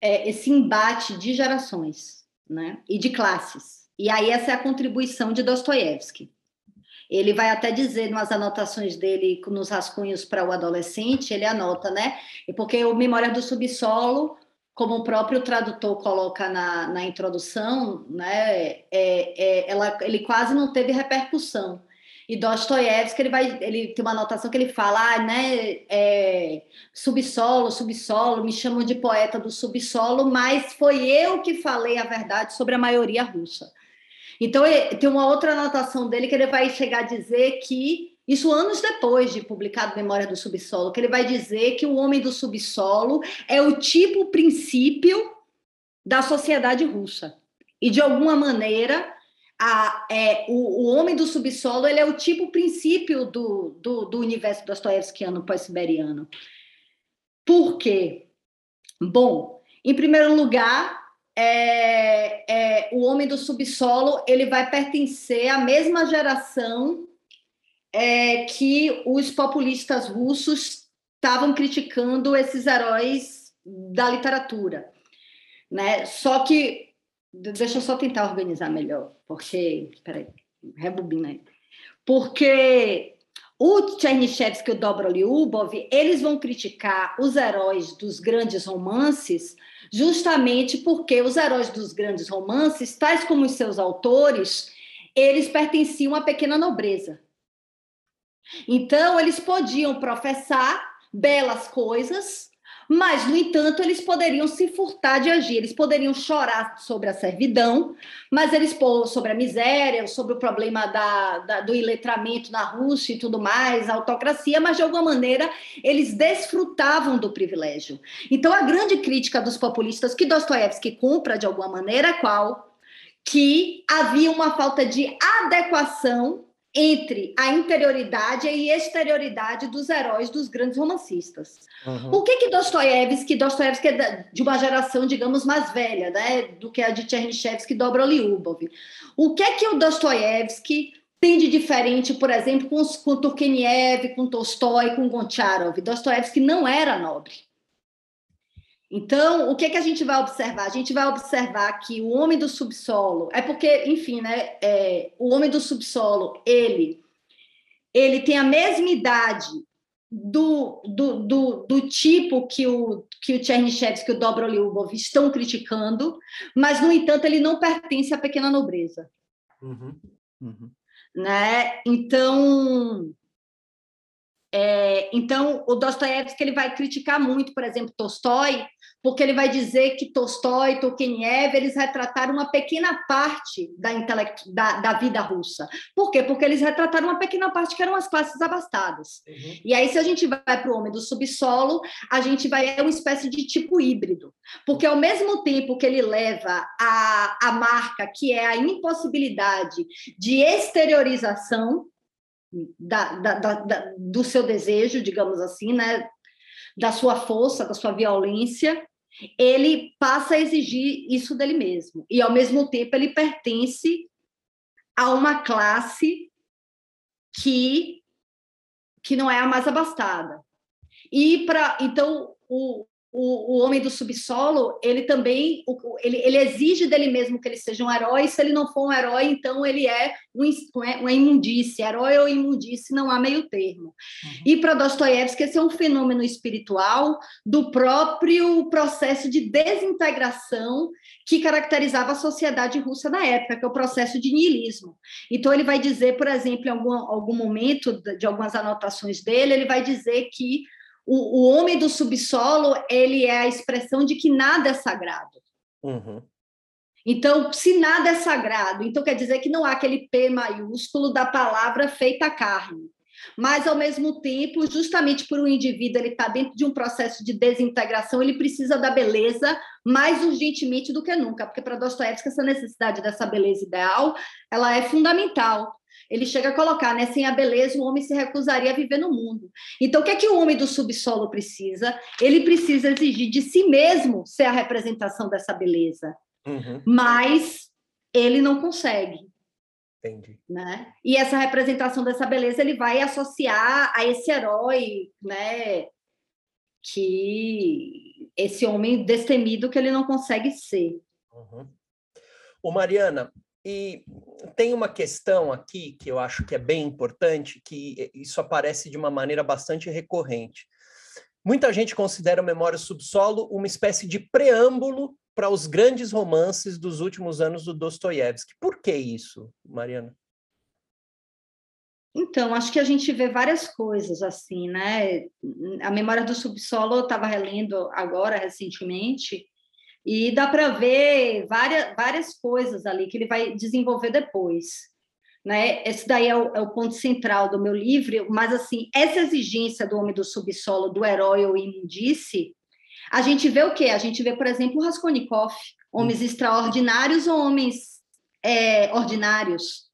é, esse embate de gerações, né, e de classes. E aí essa é a contribuição de Dostoiévski. Ele vai até dizer nas anotações dele, nos rascunhos para o adolescente, ele anota, né? Porque o Memória do Subsolo, como o próprio tradutor coloca na, na introdução, né? É, é, ela, ele quase não teve repercussão. E Dostoiévski, ele vai, ele tem uma anotação que ele fala, ah, né, é, subsolo, subsolo, me chamam de poeta do subsolo, mas foi eu que falei a verdade sobre a maioria russa. Então, tem uma outra anotação dele que ele vai chegar a dizer que, isso anos depois de publicado Memória do Subsolo, que ele vai dizer que o homem do subsolo é o tipo princípio da sociedade russa. E, de alguma maneira, a, é, o, o, homem do subsolo ele é o tipo princípio do, do, do universo dostoiévskiano pós-siberiano. Por quê? Bom, em primeiro lugar, é, é, o homem do subsolo ele vai pertencer à mesma geração é, que os populistas russos estavam criticando esses heróis da literatura, né? Só que Deixa eu só tentar organizar melhor, porque. Peraí, rebobina aí. Porque o Chernyshevsky e o Dobroliubov, eles vão criticar os heróis dos grandes romances justamente porque os heróis dos grandes romances, tais como os seus autores, eles pertenciam à pequena nobreza. Então, eles podiam professar belas coisas, mas, no entanto, eles poderiam se furtar de agir, eles poderiam chorar sobre a servidão, mas eles sobre a miséria, sobre o problema da, da, do iletramento na Rússia e tudo mais, a autocracia, mas de alguma maneira eles desfrutavam do privilégio. Então, a grande crítica dos populistas que Dostoiévski cumpra de alguma maneira é qual? Que havia uma falta de adequação entre a interioridade e exterioridade dos heróis dos grandes romancistas. Uhum. O que que Dostoiévski, Dostoiévski é de uma geração, digamos, mais velha, né, do que a de Chernyshevsky e Dobroliubov. O que é que o Dostoiévski tem de diferente, por exemplo, com, com Turgenev, com Tolstói, com Goncharov? Dostoiévski não era nobre. Então, o que, é que a gente vai observar? A gente vai observar que o homem do subsolo, é porque, enfim, né, é, o homem do subsolo, ele, ele tem a mesma idade do, do, do, do tipo que o, que o Chernyshevsky e o Dobroliubov estão criticando, mas, no entanto, ele não pertence à pequena nobreza. Uhum, uhum. Né? Então, é, então, o Dostoiévski ele vai criticar muito, por exemplo, Tolstói, porque ele vai dizer que Tolstói, Turgenev, eles retrataram uma pequena parte da, da, da, vida russa. Por quê? Porque eles retrataram uma pequena parte que eram as classes abastadas. Uhum. E aí, se a gente vai para o homem do subsolo, a gente vai é uma espécie de tipo híbrido. Porque ao mesmo tempo que ele leva a, a marca, que é a impossibilidade de exteriorização, da, da, da, do seu desejo, digamos assim, né? da sua força, da sua violência, ele passa a exigir isso dele mesmo. E, ao mesmo tempo, ele pertence a uma classe que, que não é a mais abastada. E para então o, o, o homem do subsolo, ele também ele, ele exige dele mesmo que ele seja um herói. Se ele não for um herói, então ele é um, uma imundície. Herói ou imundície, não há meio termo. Uhum. E para Dostoiévski, esse é um fenômeno espiritual do próprio processo de desintegração que caracterizava a sociedade russa na época, que é o processo de niilismo. Então, ele vai dizer, por exemplo, em algum, algum momento de algumas anotações dele, ele vai dizer que o, o homem do subsolo ele é a expressão de que nada é sagrado. Uhum. Então, se nada é sagrado, então quer dizer que não há aquele P maiúsculo da palavra feita carne. Mas, ao mesmo tempo, justamente por um indivíduo ele estar dentro de um processo de desintegração, ele precisa da beleza mais urgentemente do que nunca, porque para Dostoiévski essa necessidade dessa beleza ideal, ela é fundamental ele chega a colocar, né? Sem a beleza, o homem se recusaria a viver no mundo. Então, o que é que o homem do subsolo precisa? Ele precisa exigir de si mesmo ser a representação dessa beleza. Uhum. Mas ele não consegue. Entendi. Né? E essa representação dessa beleza ele vai associar a esse herói, né? Que esse homem destemido que ele não consegue ser. Uhum. Ô Mariana, e tem uma questão aqui que eu acho que é bem importante, que isso aparece de uma maneira bastante recorrente. Muita gente considera o Memória Subsolo uma espécie de preâmbulo para os grandes romances dos últimos anos do Dostoiévski. Por que isso, Mariana? Então, acho que a gente vê várias coisas assim, né? A Memória do Subsolo eu estava relendo agora, recentemente, e dá para ver várias, várias coisas ali que ele vai desenvolver depois. Né? Esse daí é o, é o, ponto central do meu livro, mas assim, essa exigência do homem do subsolo, do herói ou imundice, a gente vê o quê? A gente vê, por exemplo, o Raskolnikov, homens extraordinários ou homens é, ordinários.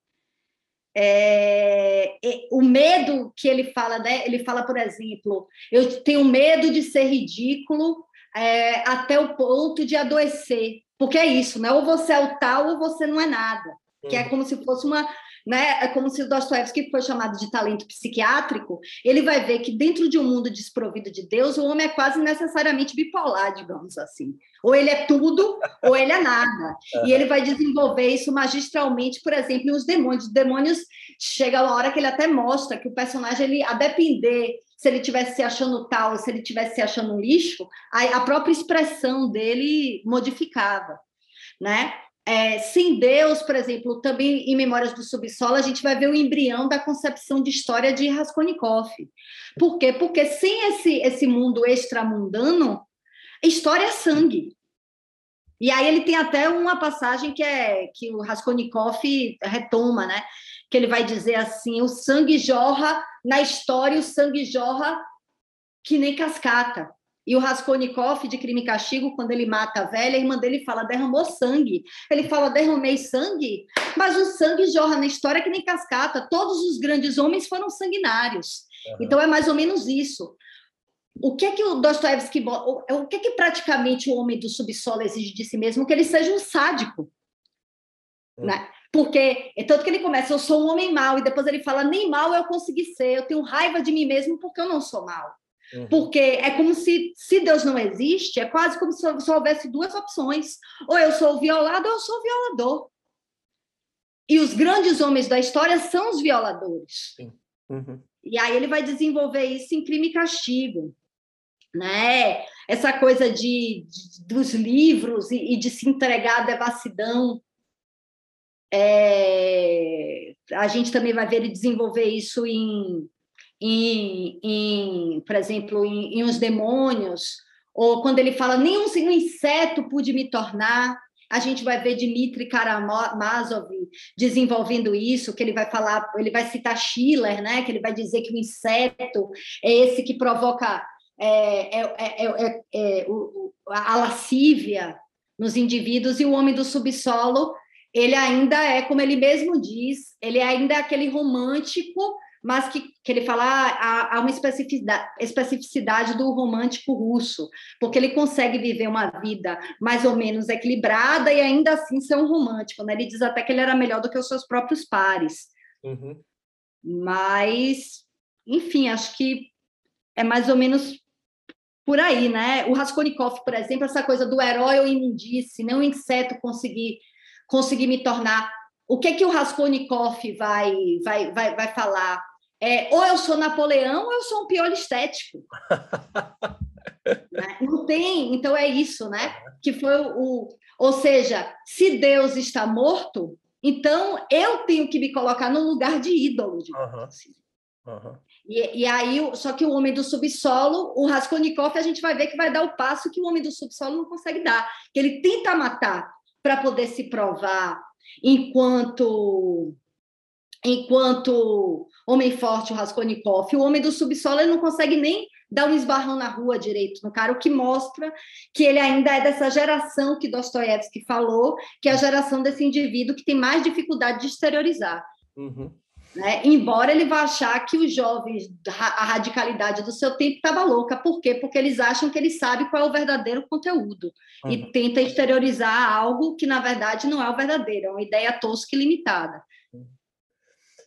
É, o medo que ele fala, né? Ele fala, por exemplo, eu tenho medo de ser ridículo é, até o ponto de adoecer, porque é isso, né? Ou você é o tal ou você não é nada, que é uhum. como se fosse uma né? É como se o Dostoiévski foi chamado de talento psiquiátrico, ele vai ver que dentro de um mundo desprovido de Deus, o homem é quase necessariamente bipolar, digamos assim. Ou ele é tudo, ou ele é nada. E ele vai desenvolver isso magistralmente, por exemplo, nos demônios. Os demônios chega a hora que ele até mostra que o personagem, ele, a depender se ele tivesse se achando tal, se ele tivesse se achando um lixo, a, a própria expressão dele modificava, né? É, sem Deus, por exemplo, também em Memórias do Subsolo, a gente vai ver o embrião da concepção de história de Raskolnikov. Por quê? Porque sem esse, esse mundo extramundano, história é sangue. E aí ele tem até uma passagem que é que o Raskolnikov retoma, né? Que ele vai dizer assim: o sangue jorra na história, o sangue jorra que nem cascata. E o Raskolnikov, de Crime e Castigo, quando ele mata a velha, a irmã dele fala, derramou sangue. Ele fala, derramei sangue? Mas o sangue jorra na história que nem cascata. Todos os grandes homens foram sanguinários. Uhum. Então é mais ou menos isso. O que é que o Dostoevsky... O que é que praticamente o homem do subsolo exige de si mesmo? Que ele seja um sádico. Uhum. Né? Porque, é tanto que ele começa, eu sou um homem mau, e depois ele fala, nem mal eu consegui ser, eu tenho raiva de mim mesmo porque eu não sou mau. Uhum. Porque é como se, se Deus não existe, é quase como se só houvesse duas opções. Ou eu sou violado ou eu sou violador. E os grandes homens da história são os violadores. Uhum. E aí ele vai desenvolver isso em crime e castigo. Né? Essa coisa de, de dos livros e, e, de se entregar à devassidão. É, a gente também vai ver ele desenvolver isso em em, em por exemplo, em, em Os Demônios, ou quando ele fala, nenhum um inseto pude me tornar, a gente vai ver Dmitry Karamazov desenvolvendo isso, que ele vai falar, ele vai citar Schiller, né? Que ele vai dizer que o inseto é esse que provoca é, é, é, é a lascívia nos indivíduos e o homem do subsolo, ele ainda é, como ele mesmo diz, ele ainda é aquele romântico mas que, que ele fala ah, há, uma especificidade, especificidade do romântico russo, porque ele consegue viver uma vida mais ou menos equilibrada e ainda assim ser um romântico. Né? Ele diz até que ele era melhor do que os seus próprios pares. Uhum. Mas, enfim, acho que é mais ou menos por aí, né? O Raskolnikov, por exemplo, essa coisa do herói ou imundice, não um inseto conseguir, conseguir me tornar. O que que o Raskolnikov vai, vai, vai, vai falar? É, ou eu sou Napoleão ou eu sou um piolho estético. né? Não tem, então é isso, né? Que foi o, ou seja, se Deus está morto, então eu tenho que me colocar no lugar de ídolo, digamos uhum. assim. Uhum. E, e, aí, só que o homem do subsolo, o Raskolnikov, a gente vai ver que vai dar o passo que o homem do subsolo não consegue dar, que ele tenta matar para poder se provar enquanto enquanto homem forte, o Raskolnikov, o homem do subsolo, ele não consegue nem dar um esbarrão na rua direito no cara, o que mostra que ele ainda é dessa geração que Dostoiévski falou, que é a geração desse indivíduo que tem mais dificuldade de exteriorizar. Uhum. Né? Embora ele vá achar que os jovens, a radicalidade do seu tempo estava louca. Por quê? Porque eles acham que ele sabe qual é o verdadeiro conteúdo uhum. e tenta exteriorizar algo que, na verdade, não é o verdadeiro, é uma ideia tosca e limitada.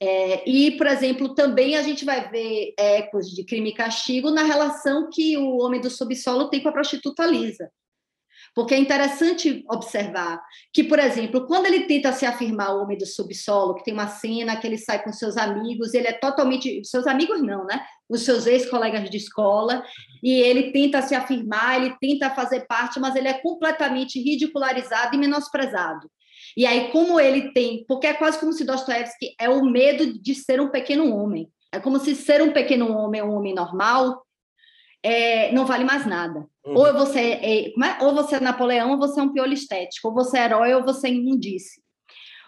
É, e, por exemplo, também a gente vai ver ecos de crime e castigo na relação que o homem do subsolo tem com a prostituta Lisa. Porque é interessante observar que, por exemplo, quando ele tenta se afirmar o homem do subsolo, que tem uma cena que ele sai com seus amigos, ele é totalmente. Seus amigos não, né? Os seus ex-colegas de escola, e ele tenta se afirmar, ele tenta fazer parte, mas ele é completamente ridicularizado e menosprezado. E aí, como ele tem. Porque é quase como se Dostoiévski é o medo de ser um pequeno homem. É como se ser um pequeno homem, um homem normal, é, não vale mais nada. Uhum. Ou você é, é, ou você é Napoleão, ou você é um piolho estético, ou você é herói, ou você é imundice.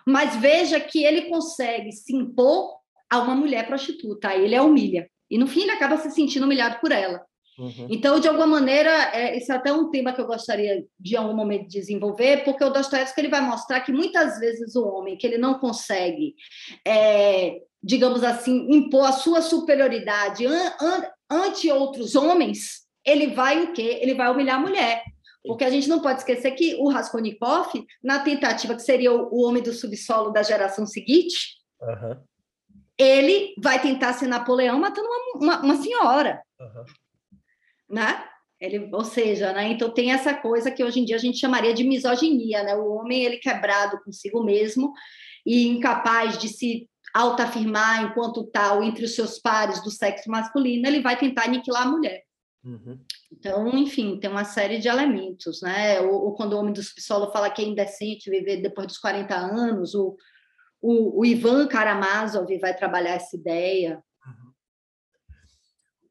Mas veja que ele consegue se impor a uma mulher prostituta, aí ele a humilha. E no fim ele acaba se sentindo humilhado por ela. Uhum. Então, de alguma maneira, é, esse é até um tema que eu gostaria de, em algum momento, desenvolver, porque o Dostoiévski ele vai mostrar que muitas vezes o homem que ele não consegue, é, digamos assim, impor a sua superioridade an, an, ante outros homens, ele vai o quê? Ele vai humilhar a mulher. Porque a gente não pode esquecer que o Raskolnikov, na tentativa que seria o, o homem do subsolo da geração seguinte, uhum. ele vai tentar ser Napoleão matando uma, uma, uma senhora. Uhum né? Ele, ou seja, né? Então tem essa coisa que hoje em dia a gente chamaria de misoginia, né? O homem ele quebrado consigo mesmo e incapaz de se autoafirmar enquanto tal entre os seus pares do sexo masculino, ele vai tentar aniquilar a mulher. Uhum. Então, enfim, tem uma série de elementos, né? Ou, ou, quando o homem do subsolo fala que é indecente viver depois dos 40 anos, o, o, o Ivan Karamazov vai trabalhar essa ideia.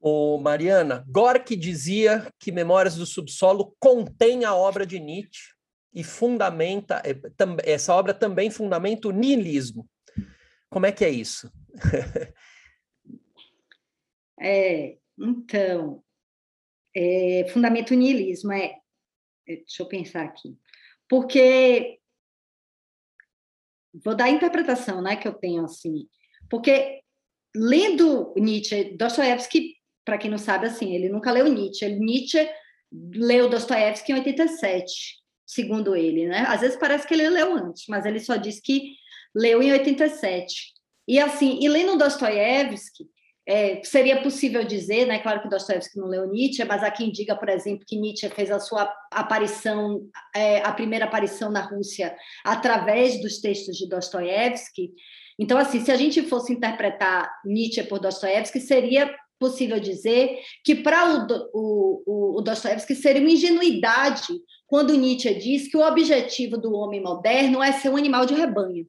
O Mariana, Gorky dizia que Memórias do Subsolo contém a obra de Nietzsche e fundamenta é, essa obra também fundamenta o niilismo. Como é que é isso? é, então, é, fundamento niilismo é, é, deixa eu pensar aqui, porque vou dar a interpretação, né, que eu tenho assim, porque lendo Nietzsche, Dostoiévski para quem não sabe, assim, ele nunca leu Nietzsche. Nietzsche leu Dostoiévski em 87, segundo ele, né? Às vezes parece que ele leu antes, mas ele só diz que leu em 87. E assim, e lendo Dostoiévski, é, seria possível dizer, né? Claro que Dostoiévski não leu Nietzsche, mas há quem diga, por exemplo, que Nietzsche fez a sua aparição, é, a primeira aparição na Rússia, através dos textos de Dostoiévski. Então, assim, se a gente fosse interpretar Nietzsche por Dostoiévski, seria possível dizer que para o, o, o Dostoiévski seria uma ingenuidade quando Nietzsche diz que o objetivo do homem moderno é ser um animal de rebanho.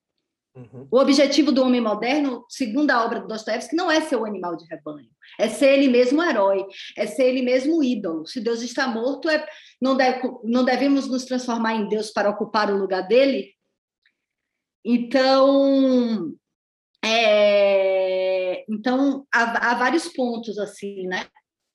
Uhum. O objetivo do homem moderno, segundo a obra do Dostoiévski, não é ser o um animal de rebanho, é ser ele mesmo herói, é ser ele mesmo ídolo. Se Deus está morto, é, não, deve, não devemos nos transformar em Deus para ocupar o lugar dele? Então, é, então, há, há, vários pontos, assim, né?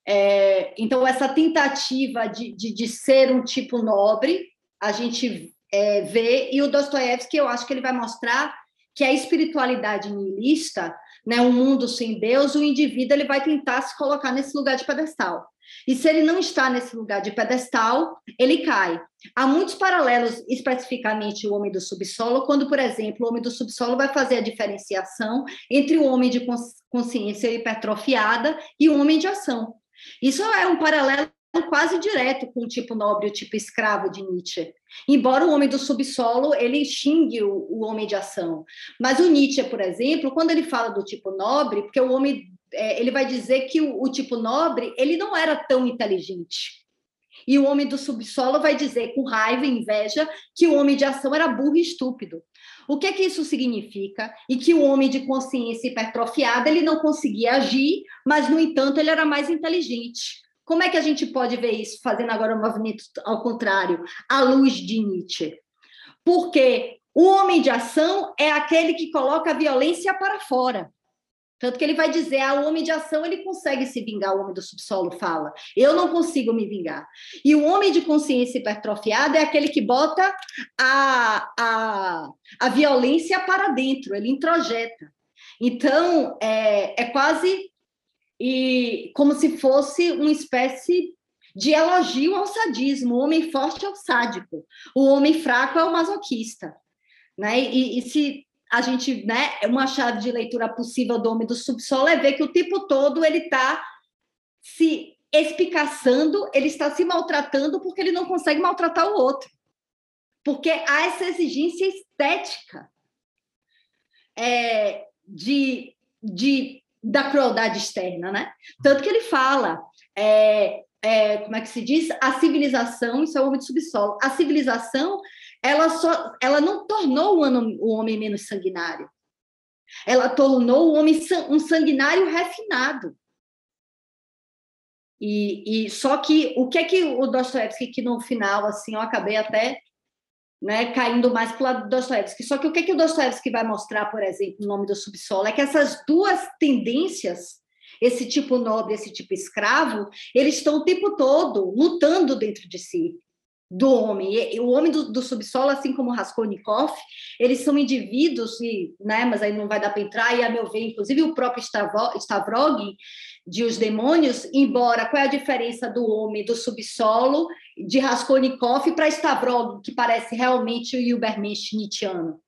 É, então, essa tentativa de, de, de, ser um tipo nobre, a gente é, vê, e o Dostoiévski, eu acho que ele vai mostrar que a espiritualidade nihilista, né, um mundo sem Deus, o indivíduo ele vai tentar se colocar nesse lugar de pedestal. E se ele não está nesse lugar de pedestal, ele cai. Há muitos paralelos, especificamente o homem do subsolo, quando, por exemplo, o homem do subsolo vai fazer a diferenciação entre o homem de consciência hipertrofiada e o homem de ação. Isso é um paralelo quase direto com o tipo nobre, o tipo escravo de Nietzsche. Embora o homem do subsolo ele xingue o, o homem de ação, mas o Nietzsche, por exemplo, quando ele fala do tipo nobre, porque o homem é, ele vai dizer que o, o tipo nobre ele não era tão inteligente. E o homem do subsolo vai dizer, com raiva e inveja, que o homem de ação era burro e estúpido. O que é que isso significa? E que o homem de consciência hipertrofiada ele não conseguia agir, mas, no entanto, ele era mais inteligente. Como é que a gente pode ver isso, fazendo agora um movimento ao contrário, à luz de Nietzsche? Porque o homem de ação é aquele que coloca a violência para fora. Tanto que ele vai dizer, ah, o homem de ação ele consegue se vingar, o homem do subsolo fala. Eu não consigo me vingar. E o homem de consciência hipertrofiada é aquele que bota a, a, a violência para dentro, ele introjeta. Então, é, é quase e como se fosse uma espécie de elogio ao sadismo. O homem forte é o sádico, o homem fraco é o masoquista. Né? E, e se a gente, né, uma chave de leitura possível do homem do subsolo é ver que o tempo todo ele está se espicaçando, ele está se maltratando porque ele não consegue maltratar o outro. Porque há essa exigência estética é, de, de, da crueldade externa, né? Tanto que ele fala, é, é, como é que se diz? A civilização, isso é o homem do subsolo, a civilização ela, só, ela não tornou o homem menos sanguinário. Ela tornou o homem um sanguinário refinado. E, e só que o que é que o Dostoiévski, que no final, assim, eu acabei até né, caindo mais para o lado do Dostoiévski. Só que o que, é que o Dostoiévski vai mostrar, por exemplo, no nome do subsolo, é que essas duas tendências, esse tipo nobre, esse tipo escravo, eles estão o tempo todo lutando dentro de si do homem. E o homem do, do, subsolo, assim como Raskolnikov, eles são indivíduos, e, né, mas aí não vai dar para entrar, e a meu ver, inclusive o próprio Stavrog, de Os Demônios, embora, qual é a diferença do homem do subsolo, de Raskolnikov para Stavrog, que parece realmente o Ubermensch Nietzscheano?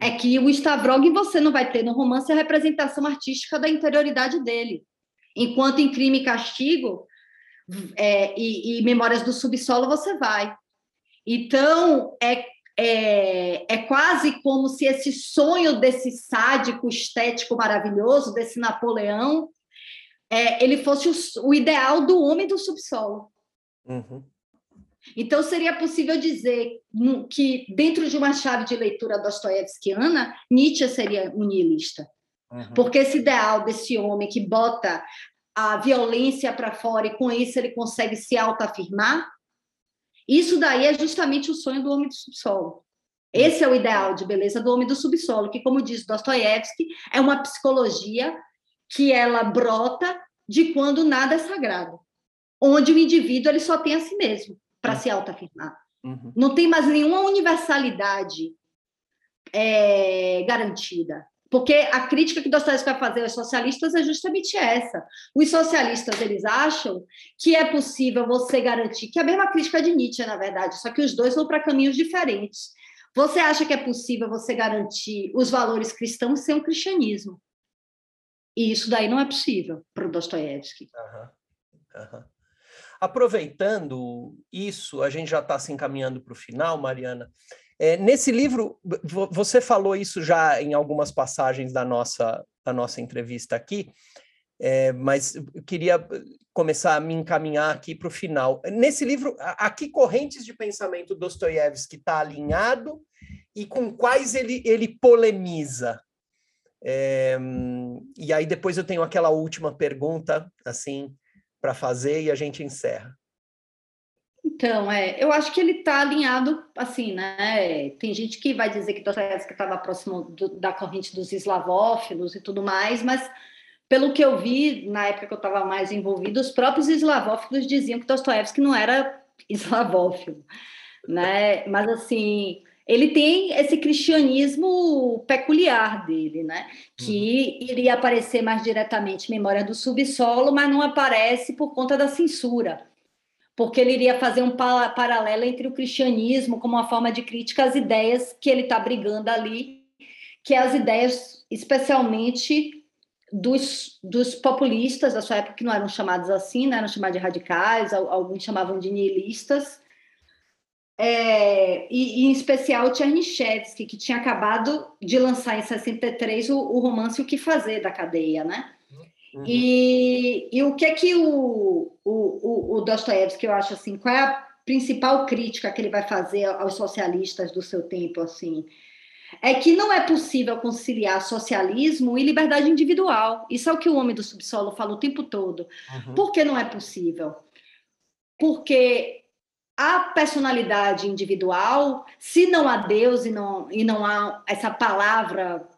É que o Stavrog você não vai ter no romance a representação artística da interioridade dele. Enquanto em Crime e Castigo, é, e, e, Memórias do Subsolo você vai. Então, é, é, é quase como se esse sonho desse sádico estético maravilhoso, desse Napoleão, é, ele fosse o, o, ideal do homem do subsolo. Uhum. Então, seria possível dizer que, dentro de uma chave de leitura dostoiévskiana, Nietzsche seria um nihilista. Uhum. Porque esse ideal desse homem que bota a violência para fora e com isso ele consegue se autoafirmar, isso daí é justamente o sonho do homem do subsolo. Esse é o ideal de beleza do homem do subsolo, que, como diz Dostoiévski, é uma psicologia que ela brota de quando nada é sagrado, onde o indivíduo ele só tem a si mesmo para uhum. se autoafirmar. Uhum. Não tem mais nenhuma universalidade é, garantida. Porque a crítica que Dostoiévski vai fazer aos socialistas é justamente essa. Os socialistas eles acham que é possível você garantir, que é a mesma crítica de Nietzsche, na verdade, só que os dois vão para caminhos diferentes. Você acha que é possível você garantir os valores cristãos sem o cristianismo? E isso daí não é possível para o Dostoiévski. Uhum. Uhum. Aproveitando isso, a gente já está se encaminhando para o final, Mariana. É, nesse livro, você falou isso já em algumas passagens da nossa, da nossa entrevista aqui, é, mas eu queria começar a me encaminhar aqui para o final. Nesse livro, a, a que correntes de pensamento Dostoiévski está alinhado e com quais ele, ele polemiza? É, e aí depois eu tenho aquela última pergunta, assim, para fazer e a gente encerra. Então, é, eu acho que ele está alinhado, assim, né? Tem gente que vai dizer que Dostoiévski estava próximo do, da corrente dos eslavófilos e tudo mais, mas pelo que eu vi na época que eu estava mais envolvido, os próprios eslavófilos diziam que Dostoiévski não era eslavófilo, né? Mas assim, ele tem esse cristianismo peculiar dele, né? Que uhum. iria aparecer mais diretamente Memória do Subsolo, mas não aparece por conta da censura porque ele iria fazer um paralelo entre o cristianismo como uma forma de crítica às ideias que ele está brigando ali, que é as ideias, especialmente dos, dos populistas da sua época, que não eram chamados assim, né? eram chamados de radicais, alguns chamavam de nihilistas, é, e, e, em especial Tchernyshevsky, que tinha acabado de lançar em 63 o, o romance O Que Fazer da Cadeia, né? Uhum. E, e o que é que o, o, o, Dostoiévski, eu acho assim, qual é a principal crítica que ele vai fazer aos socialistas do seu tempo, assim? É que não é possível conciliar socialismo e liberdade individual. Isso é o que o homem do subsolo fala o tempo todo. Uhum. Por que não é possível? Porque a personalidade individual, se não há Deus e não, e não há essa palavra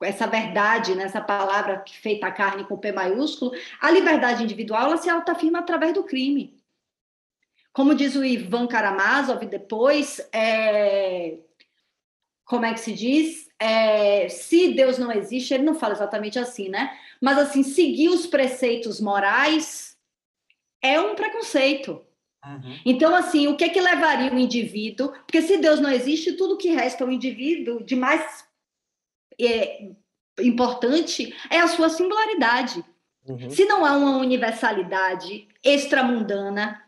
essa verdade, nessa né, palavra que feita a carne com P maiúsculo, a liberdade individual ela se autoafirma através do crime. Como diz o Ivan Karamazov depois, é, como é que se diz? É, se Deus não existe, ele não fala exatamente assim, né? Mas assim, seguir os preceitos morais é um preconceito. Uhum. Então, assim, o que é que levaria o indivíduo? Porque se Deus não existe, tudo que resta ao indivíduo de mais é, importante é a sua singularidade. Uhum. Se não há uma universalidade extramundana,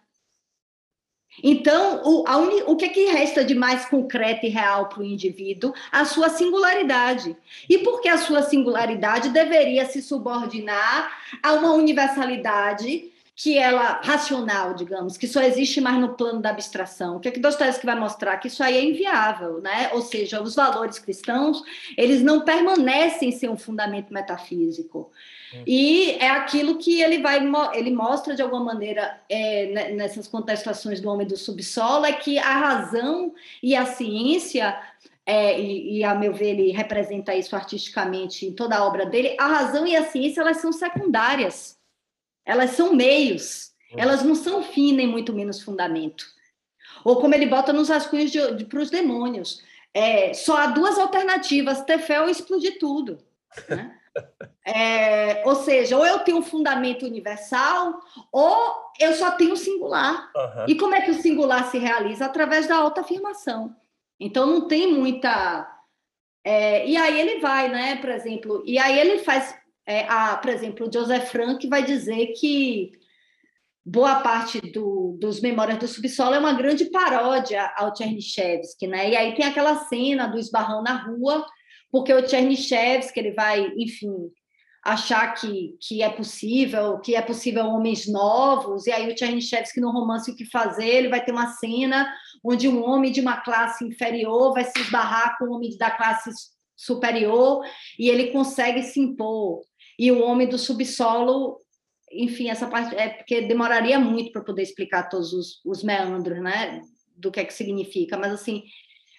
então o, uni, o que, é que resta de mais concreto e real para o indivíduo? A sua singularidade. E por que a sua singularidade deveria se subordinar a uma universalidade que ela racional, digamos, que só existe mais no plano da abstração. O que é que Dostoiévski vai mostrar? Que isso aí é inviável, né? Ou seja, os valores cristãos, eles não permanecem sem um fundamento metafísico. Hum. E é aquilo que ele vai ele mostra de alguma maneira é, nessas contestações do homem do subsolo é que a razão e a ciência é, e, e, a meu ver ele representa isso artisticamente em toda a obra dele, a razão e a ciência elas são secundárias elas são meios, hum. elas não são fim nem muito menos fundamento. Ou como ele bota nos rascunhos para os demônios, é, só há duas alternativas, ter fé ou explodir tudo. Né? É, ou seja, ou eu tenho um fundamento universal, ou eu só tenho singular. Uhum. E como é que o singular se realiza? Através da autoafirmação. Então não tem muita. É, e aí ele vai, né? Por exemplo, e aí ele faz é, a, por exemplo, o Joseph Frank vai dizer que boa parte do, dos Memórias do Subsolo é uma grande paródia ao Chernyshevsky, né? E aí tem aquela cena do esbarrão na rua, porque o Chernyshevsky ele vai, enfim, achar que, que é possível, que é possível homens novos, e aí o Chernyshevsky no romance O que fazer, ele vai ter uma cena onde um homem de uma classe inferior vai se esbarrar com um homem da classe superior e ele consegue se impor e o homem do subsolo, enfim, essa parte é porque demoraria muito para poder explicar todos os, os meandros, né, do que é que significa, mas assim,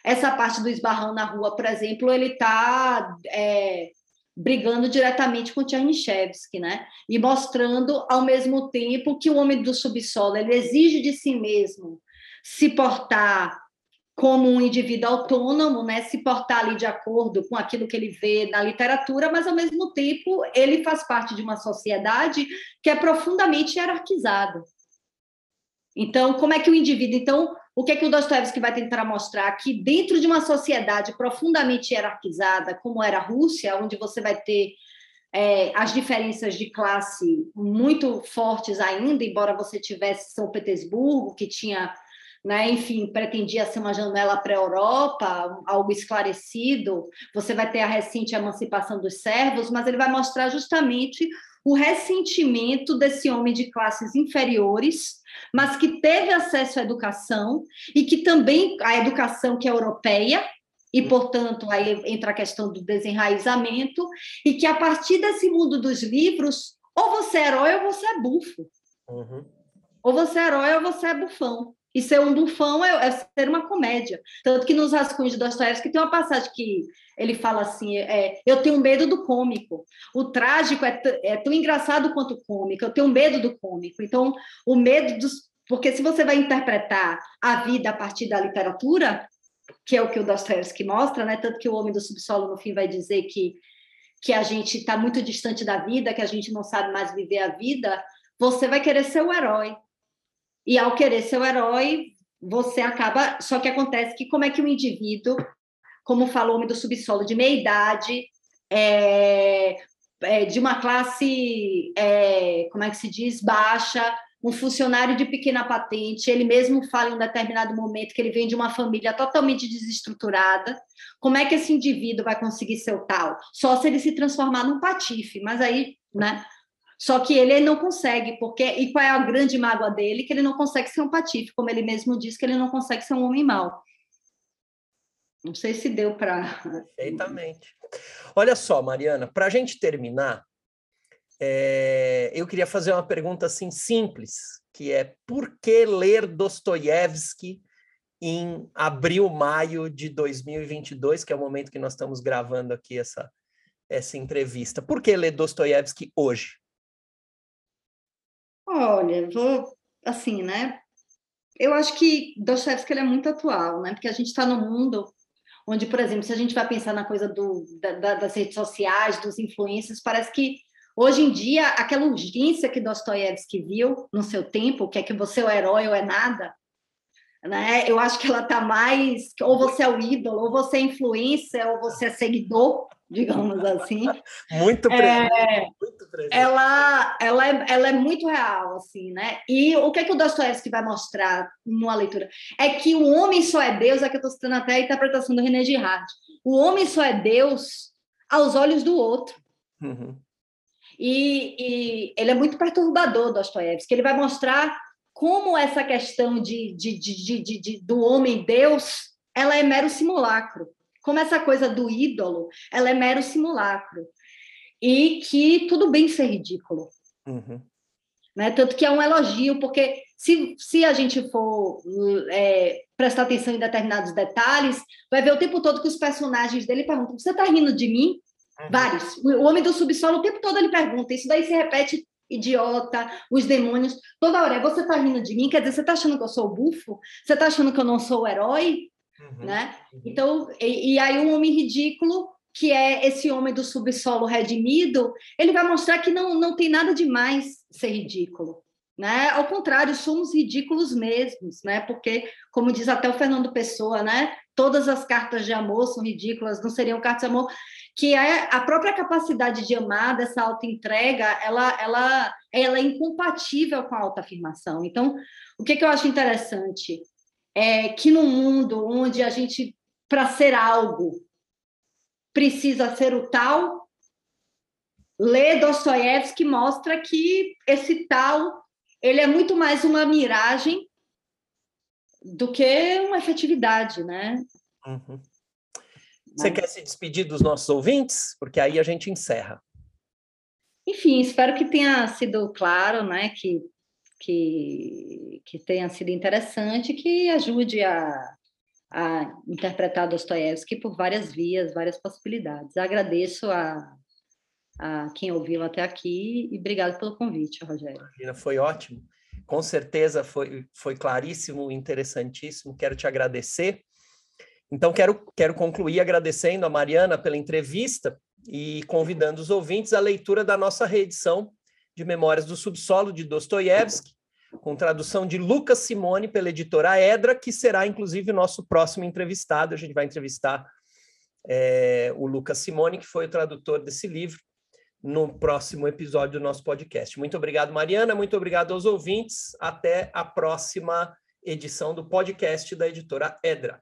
essa parte do esbarrão na rua, por exemplo, ele está é, brigando diretamente com Tchernyshevsky, né? E mostrando ao mesmo tempo que o homem do subsolo ele exige de si mesmo se portar como um indivíduo autônomo, né, se portar ali de acordo com aquilo que ele vê na literatura, mas ao mesmo tempo ele faz parte de uma sociedade que é profundamente hierarquizada. Então, como é que o indivíduo, então, o que é que o Dostoiévski vai tentar mostrar que dentro de uma sociedade profundamente hierarquizada, como era a Rússia, onde você vai ter é, as diferenças de classe muito fortes ainda, embora você tivesse São Petersburgo, que tinha né? enfim, pretendia ser uma janela para a Europa, algo esclarecido. Você vai ter a recente emancipação dos servos, mas ele vai mostrar justamente o ressentimento desse homem de classes inferiores, mas que teve acesso à educação e que também a educação que é europeia, e, portanto, aí entra a questão do desenraizamento, e que a partir desse mundo dos livros, ou você é herói ou você é bufo. Uhum. Ou você é herói ou você é bufão. E ser um bufão é, é, ser uma comédia. Tanto que nos rascunhos de Dostoiévski tem uma passagem que ele fala assim: é, eu tenho medo do cômico. O trágico é, é tão engraçado quanto o cômico. Eu tenho medo do cômico. Então, o medo dos. Porque se você vai interpretar a vida a partir da literatura, que é o que o Dostoiévski mostra, né? Tanto que o Homem do Subsolo, no fim, vai dizer que, que a gente está muito distante da vida, que a gente não sabe mais viver a vida, você vai querer ser o herói. E ao querer ser o herói, você acaba. Só que acontece que, como é que o indivíduo, como falou o homem do subsolo, de meia idade, é, é, de uma classe, é, como é que se diz, baixa, um funcionário de pequena patente, ele mesmo fala em um determinado momento que ele vem de uma família totalmente desestruturada. Como é que esse indivíduo vai conseguir ser o tal? Só se ele se transformar num patife, mas aí, né? Só que ele não consegue, porque e qual é a grande mágoa dele? Que ele não consegue ser um patife, como ele mesmo diz que ele não consegue ser um homem mau. Não sei se deu para. Perfeitamente. Olha só, Mariana, para a gente terminar, é, eu queria fazer uma pergunta assim simples, que é por que ler Dostoiévski em abril, maio de 2022, que é o momento que nós estamos gravando aqui essa, essa entrevista? Por que ler Dostoiévski hoje? Olha, vou assim, né? Eu acho que Dostoevsky é muito atual, né? Porque a gente está no mundo onde, por exemplo, se a gente vai pensar na coisa do, da, das redes sociais, dos influencers, parece que hoje em dia aquela urgência que Dostoiévski viu no seu tempo, que é que você é o herói ou é nada, né? Eu acho que ela está mais ou você é o ídolo, ou você é influência, ou você é seguidor, digamos assim. muito presente. É, muito presente. Ela, ela, é, ela é muito real, assim, né? E o que é que o Dostoiévski vai mostrar numa leitura? É que o homem só é Deus, é que eu estou citando até a interpretação do René Girard. O homem só é Deus aos olhos do outro. Uhum. E, e ele é muito perturbador, Dostoiévski. Ele vai mostrar como essa questão de, de, de, de, de do homem-deus ela é mero simulacro. Como essa coisa do ídolo, ela é mero simulacro. E que tudo bem ser ridículo. Uhum. Né? Tanto que é um elogio, porque se, se a gente for é, prestar atenção em determinados detalhes, vai ver o tempo todo que os personagens dele perguntam: Você está rindo de mim? Uhum. Vários. O homem do subsolo, o tempo todo ele pergunta. Isso daí se repete idiota, os demônios. Toda hora, você está rindo de mim? Quer dizer, você está achando que eu sou o bufo? Você está achando que eu não sou o herói? Uhum. Né? Uhum. Então, e, e aí o homem ridículo que é esse homem do subsolo redimido, ele vai mostrar que não, não tem nada demais ser ridículo. Né? Ao contrário, somos ridículos mesmos, né? Porque, como diz até o Fernando Pessoa, né? Todas as cartas de amor são ridículas, não seriam cartas de amor, que é a própria capacidade de amar, dessa autoentrega, ela, ela, ela é incompatível com a autoafirmação. Então, o que, que eu acho interessante é que no mundo onde a gente, para ser algo, precisa ser o tal, ler Dostoiévski mostra que esse tal ele é muito mais uma miragem do que uma efetividade, né? Uhum. Você Mas... quer se despedir dos nossos ouvintes? Porque aí a gente encerra. Enfim, espero que tenha sido claro, né? Que, que, que tenha sido interessante, que ajude a, a interpretar Dostoiévski por várias vias, várias possibilidades. Agradeço a, a quem ouviu até aqui e obrigado pelo convite, Rogério. Imagina, foi ótimo. Com certeza foi, foi claríssimo, interessantíssimo. Quero te agradecer. Então, quero, quero concluir agradecendo a Mariana pela entrevista e convidando os ouvintes à leitura da nossa reedição de Memórias do Subsolo, de Dostoiévski, com tradução de Lucas Simone pela editora Edra, que será, inclusive, o nosso próximo entrevistado. A gente vai entrevistar é, o Lucas Simone, que foi o tradutor desse livro no próximo episódio do nosso podcast. Muito obrigado, Mariana. Muito obrigado aos ouvintes. Até a próxima edição do podcast da editora Edra.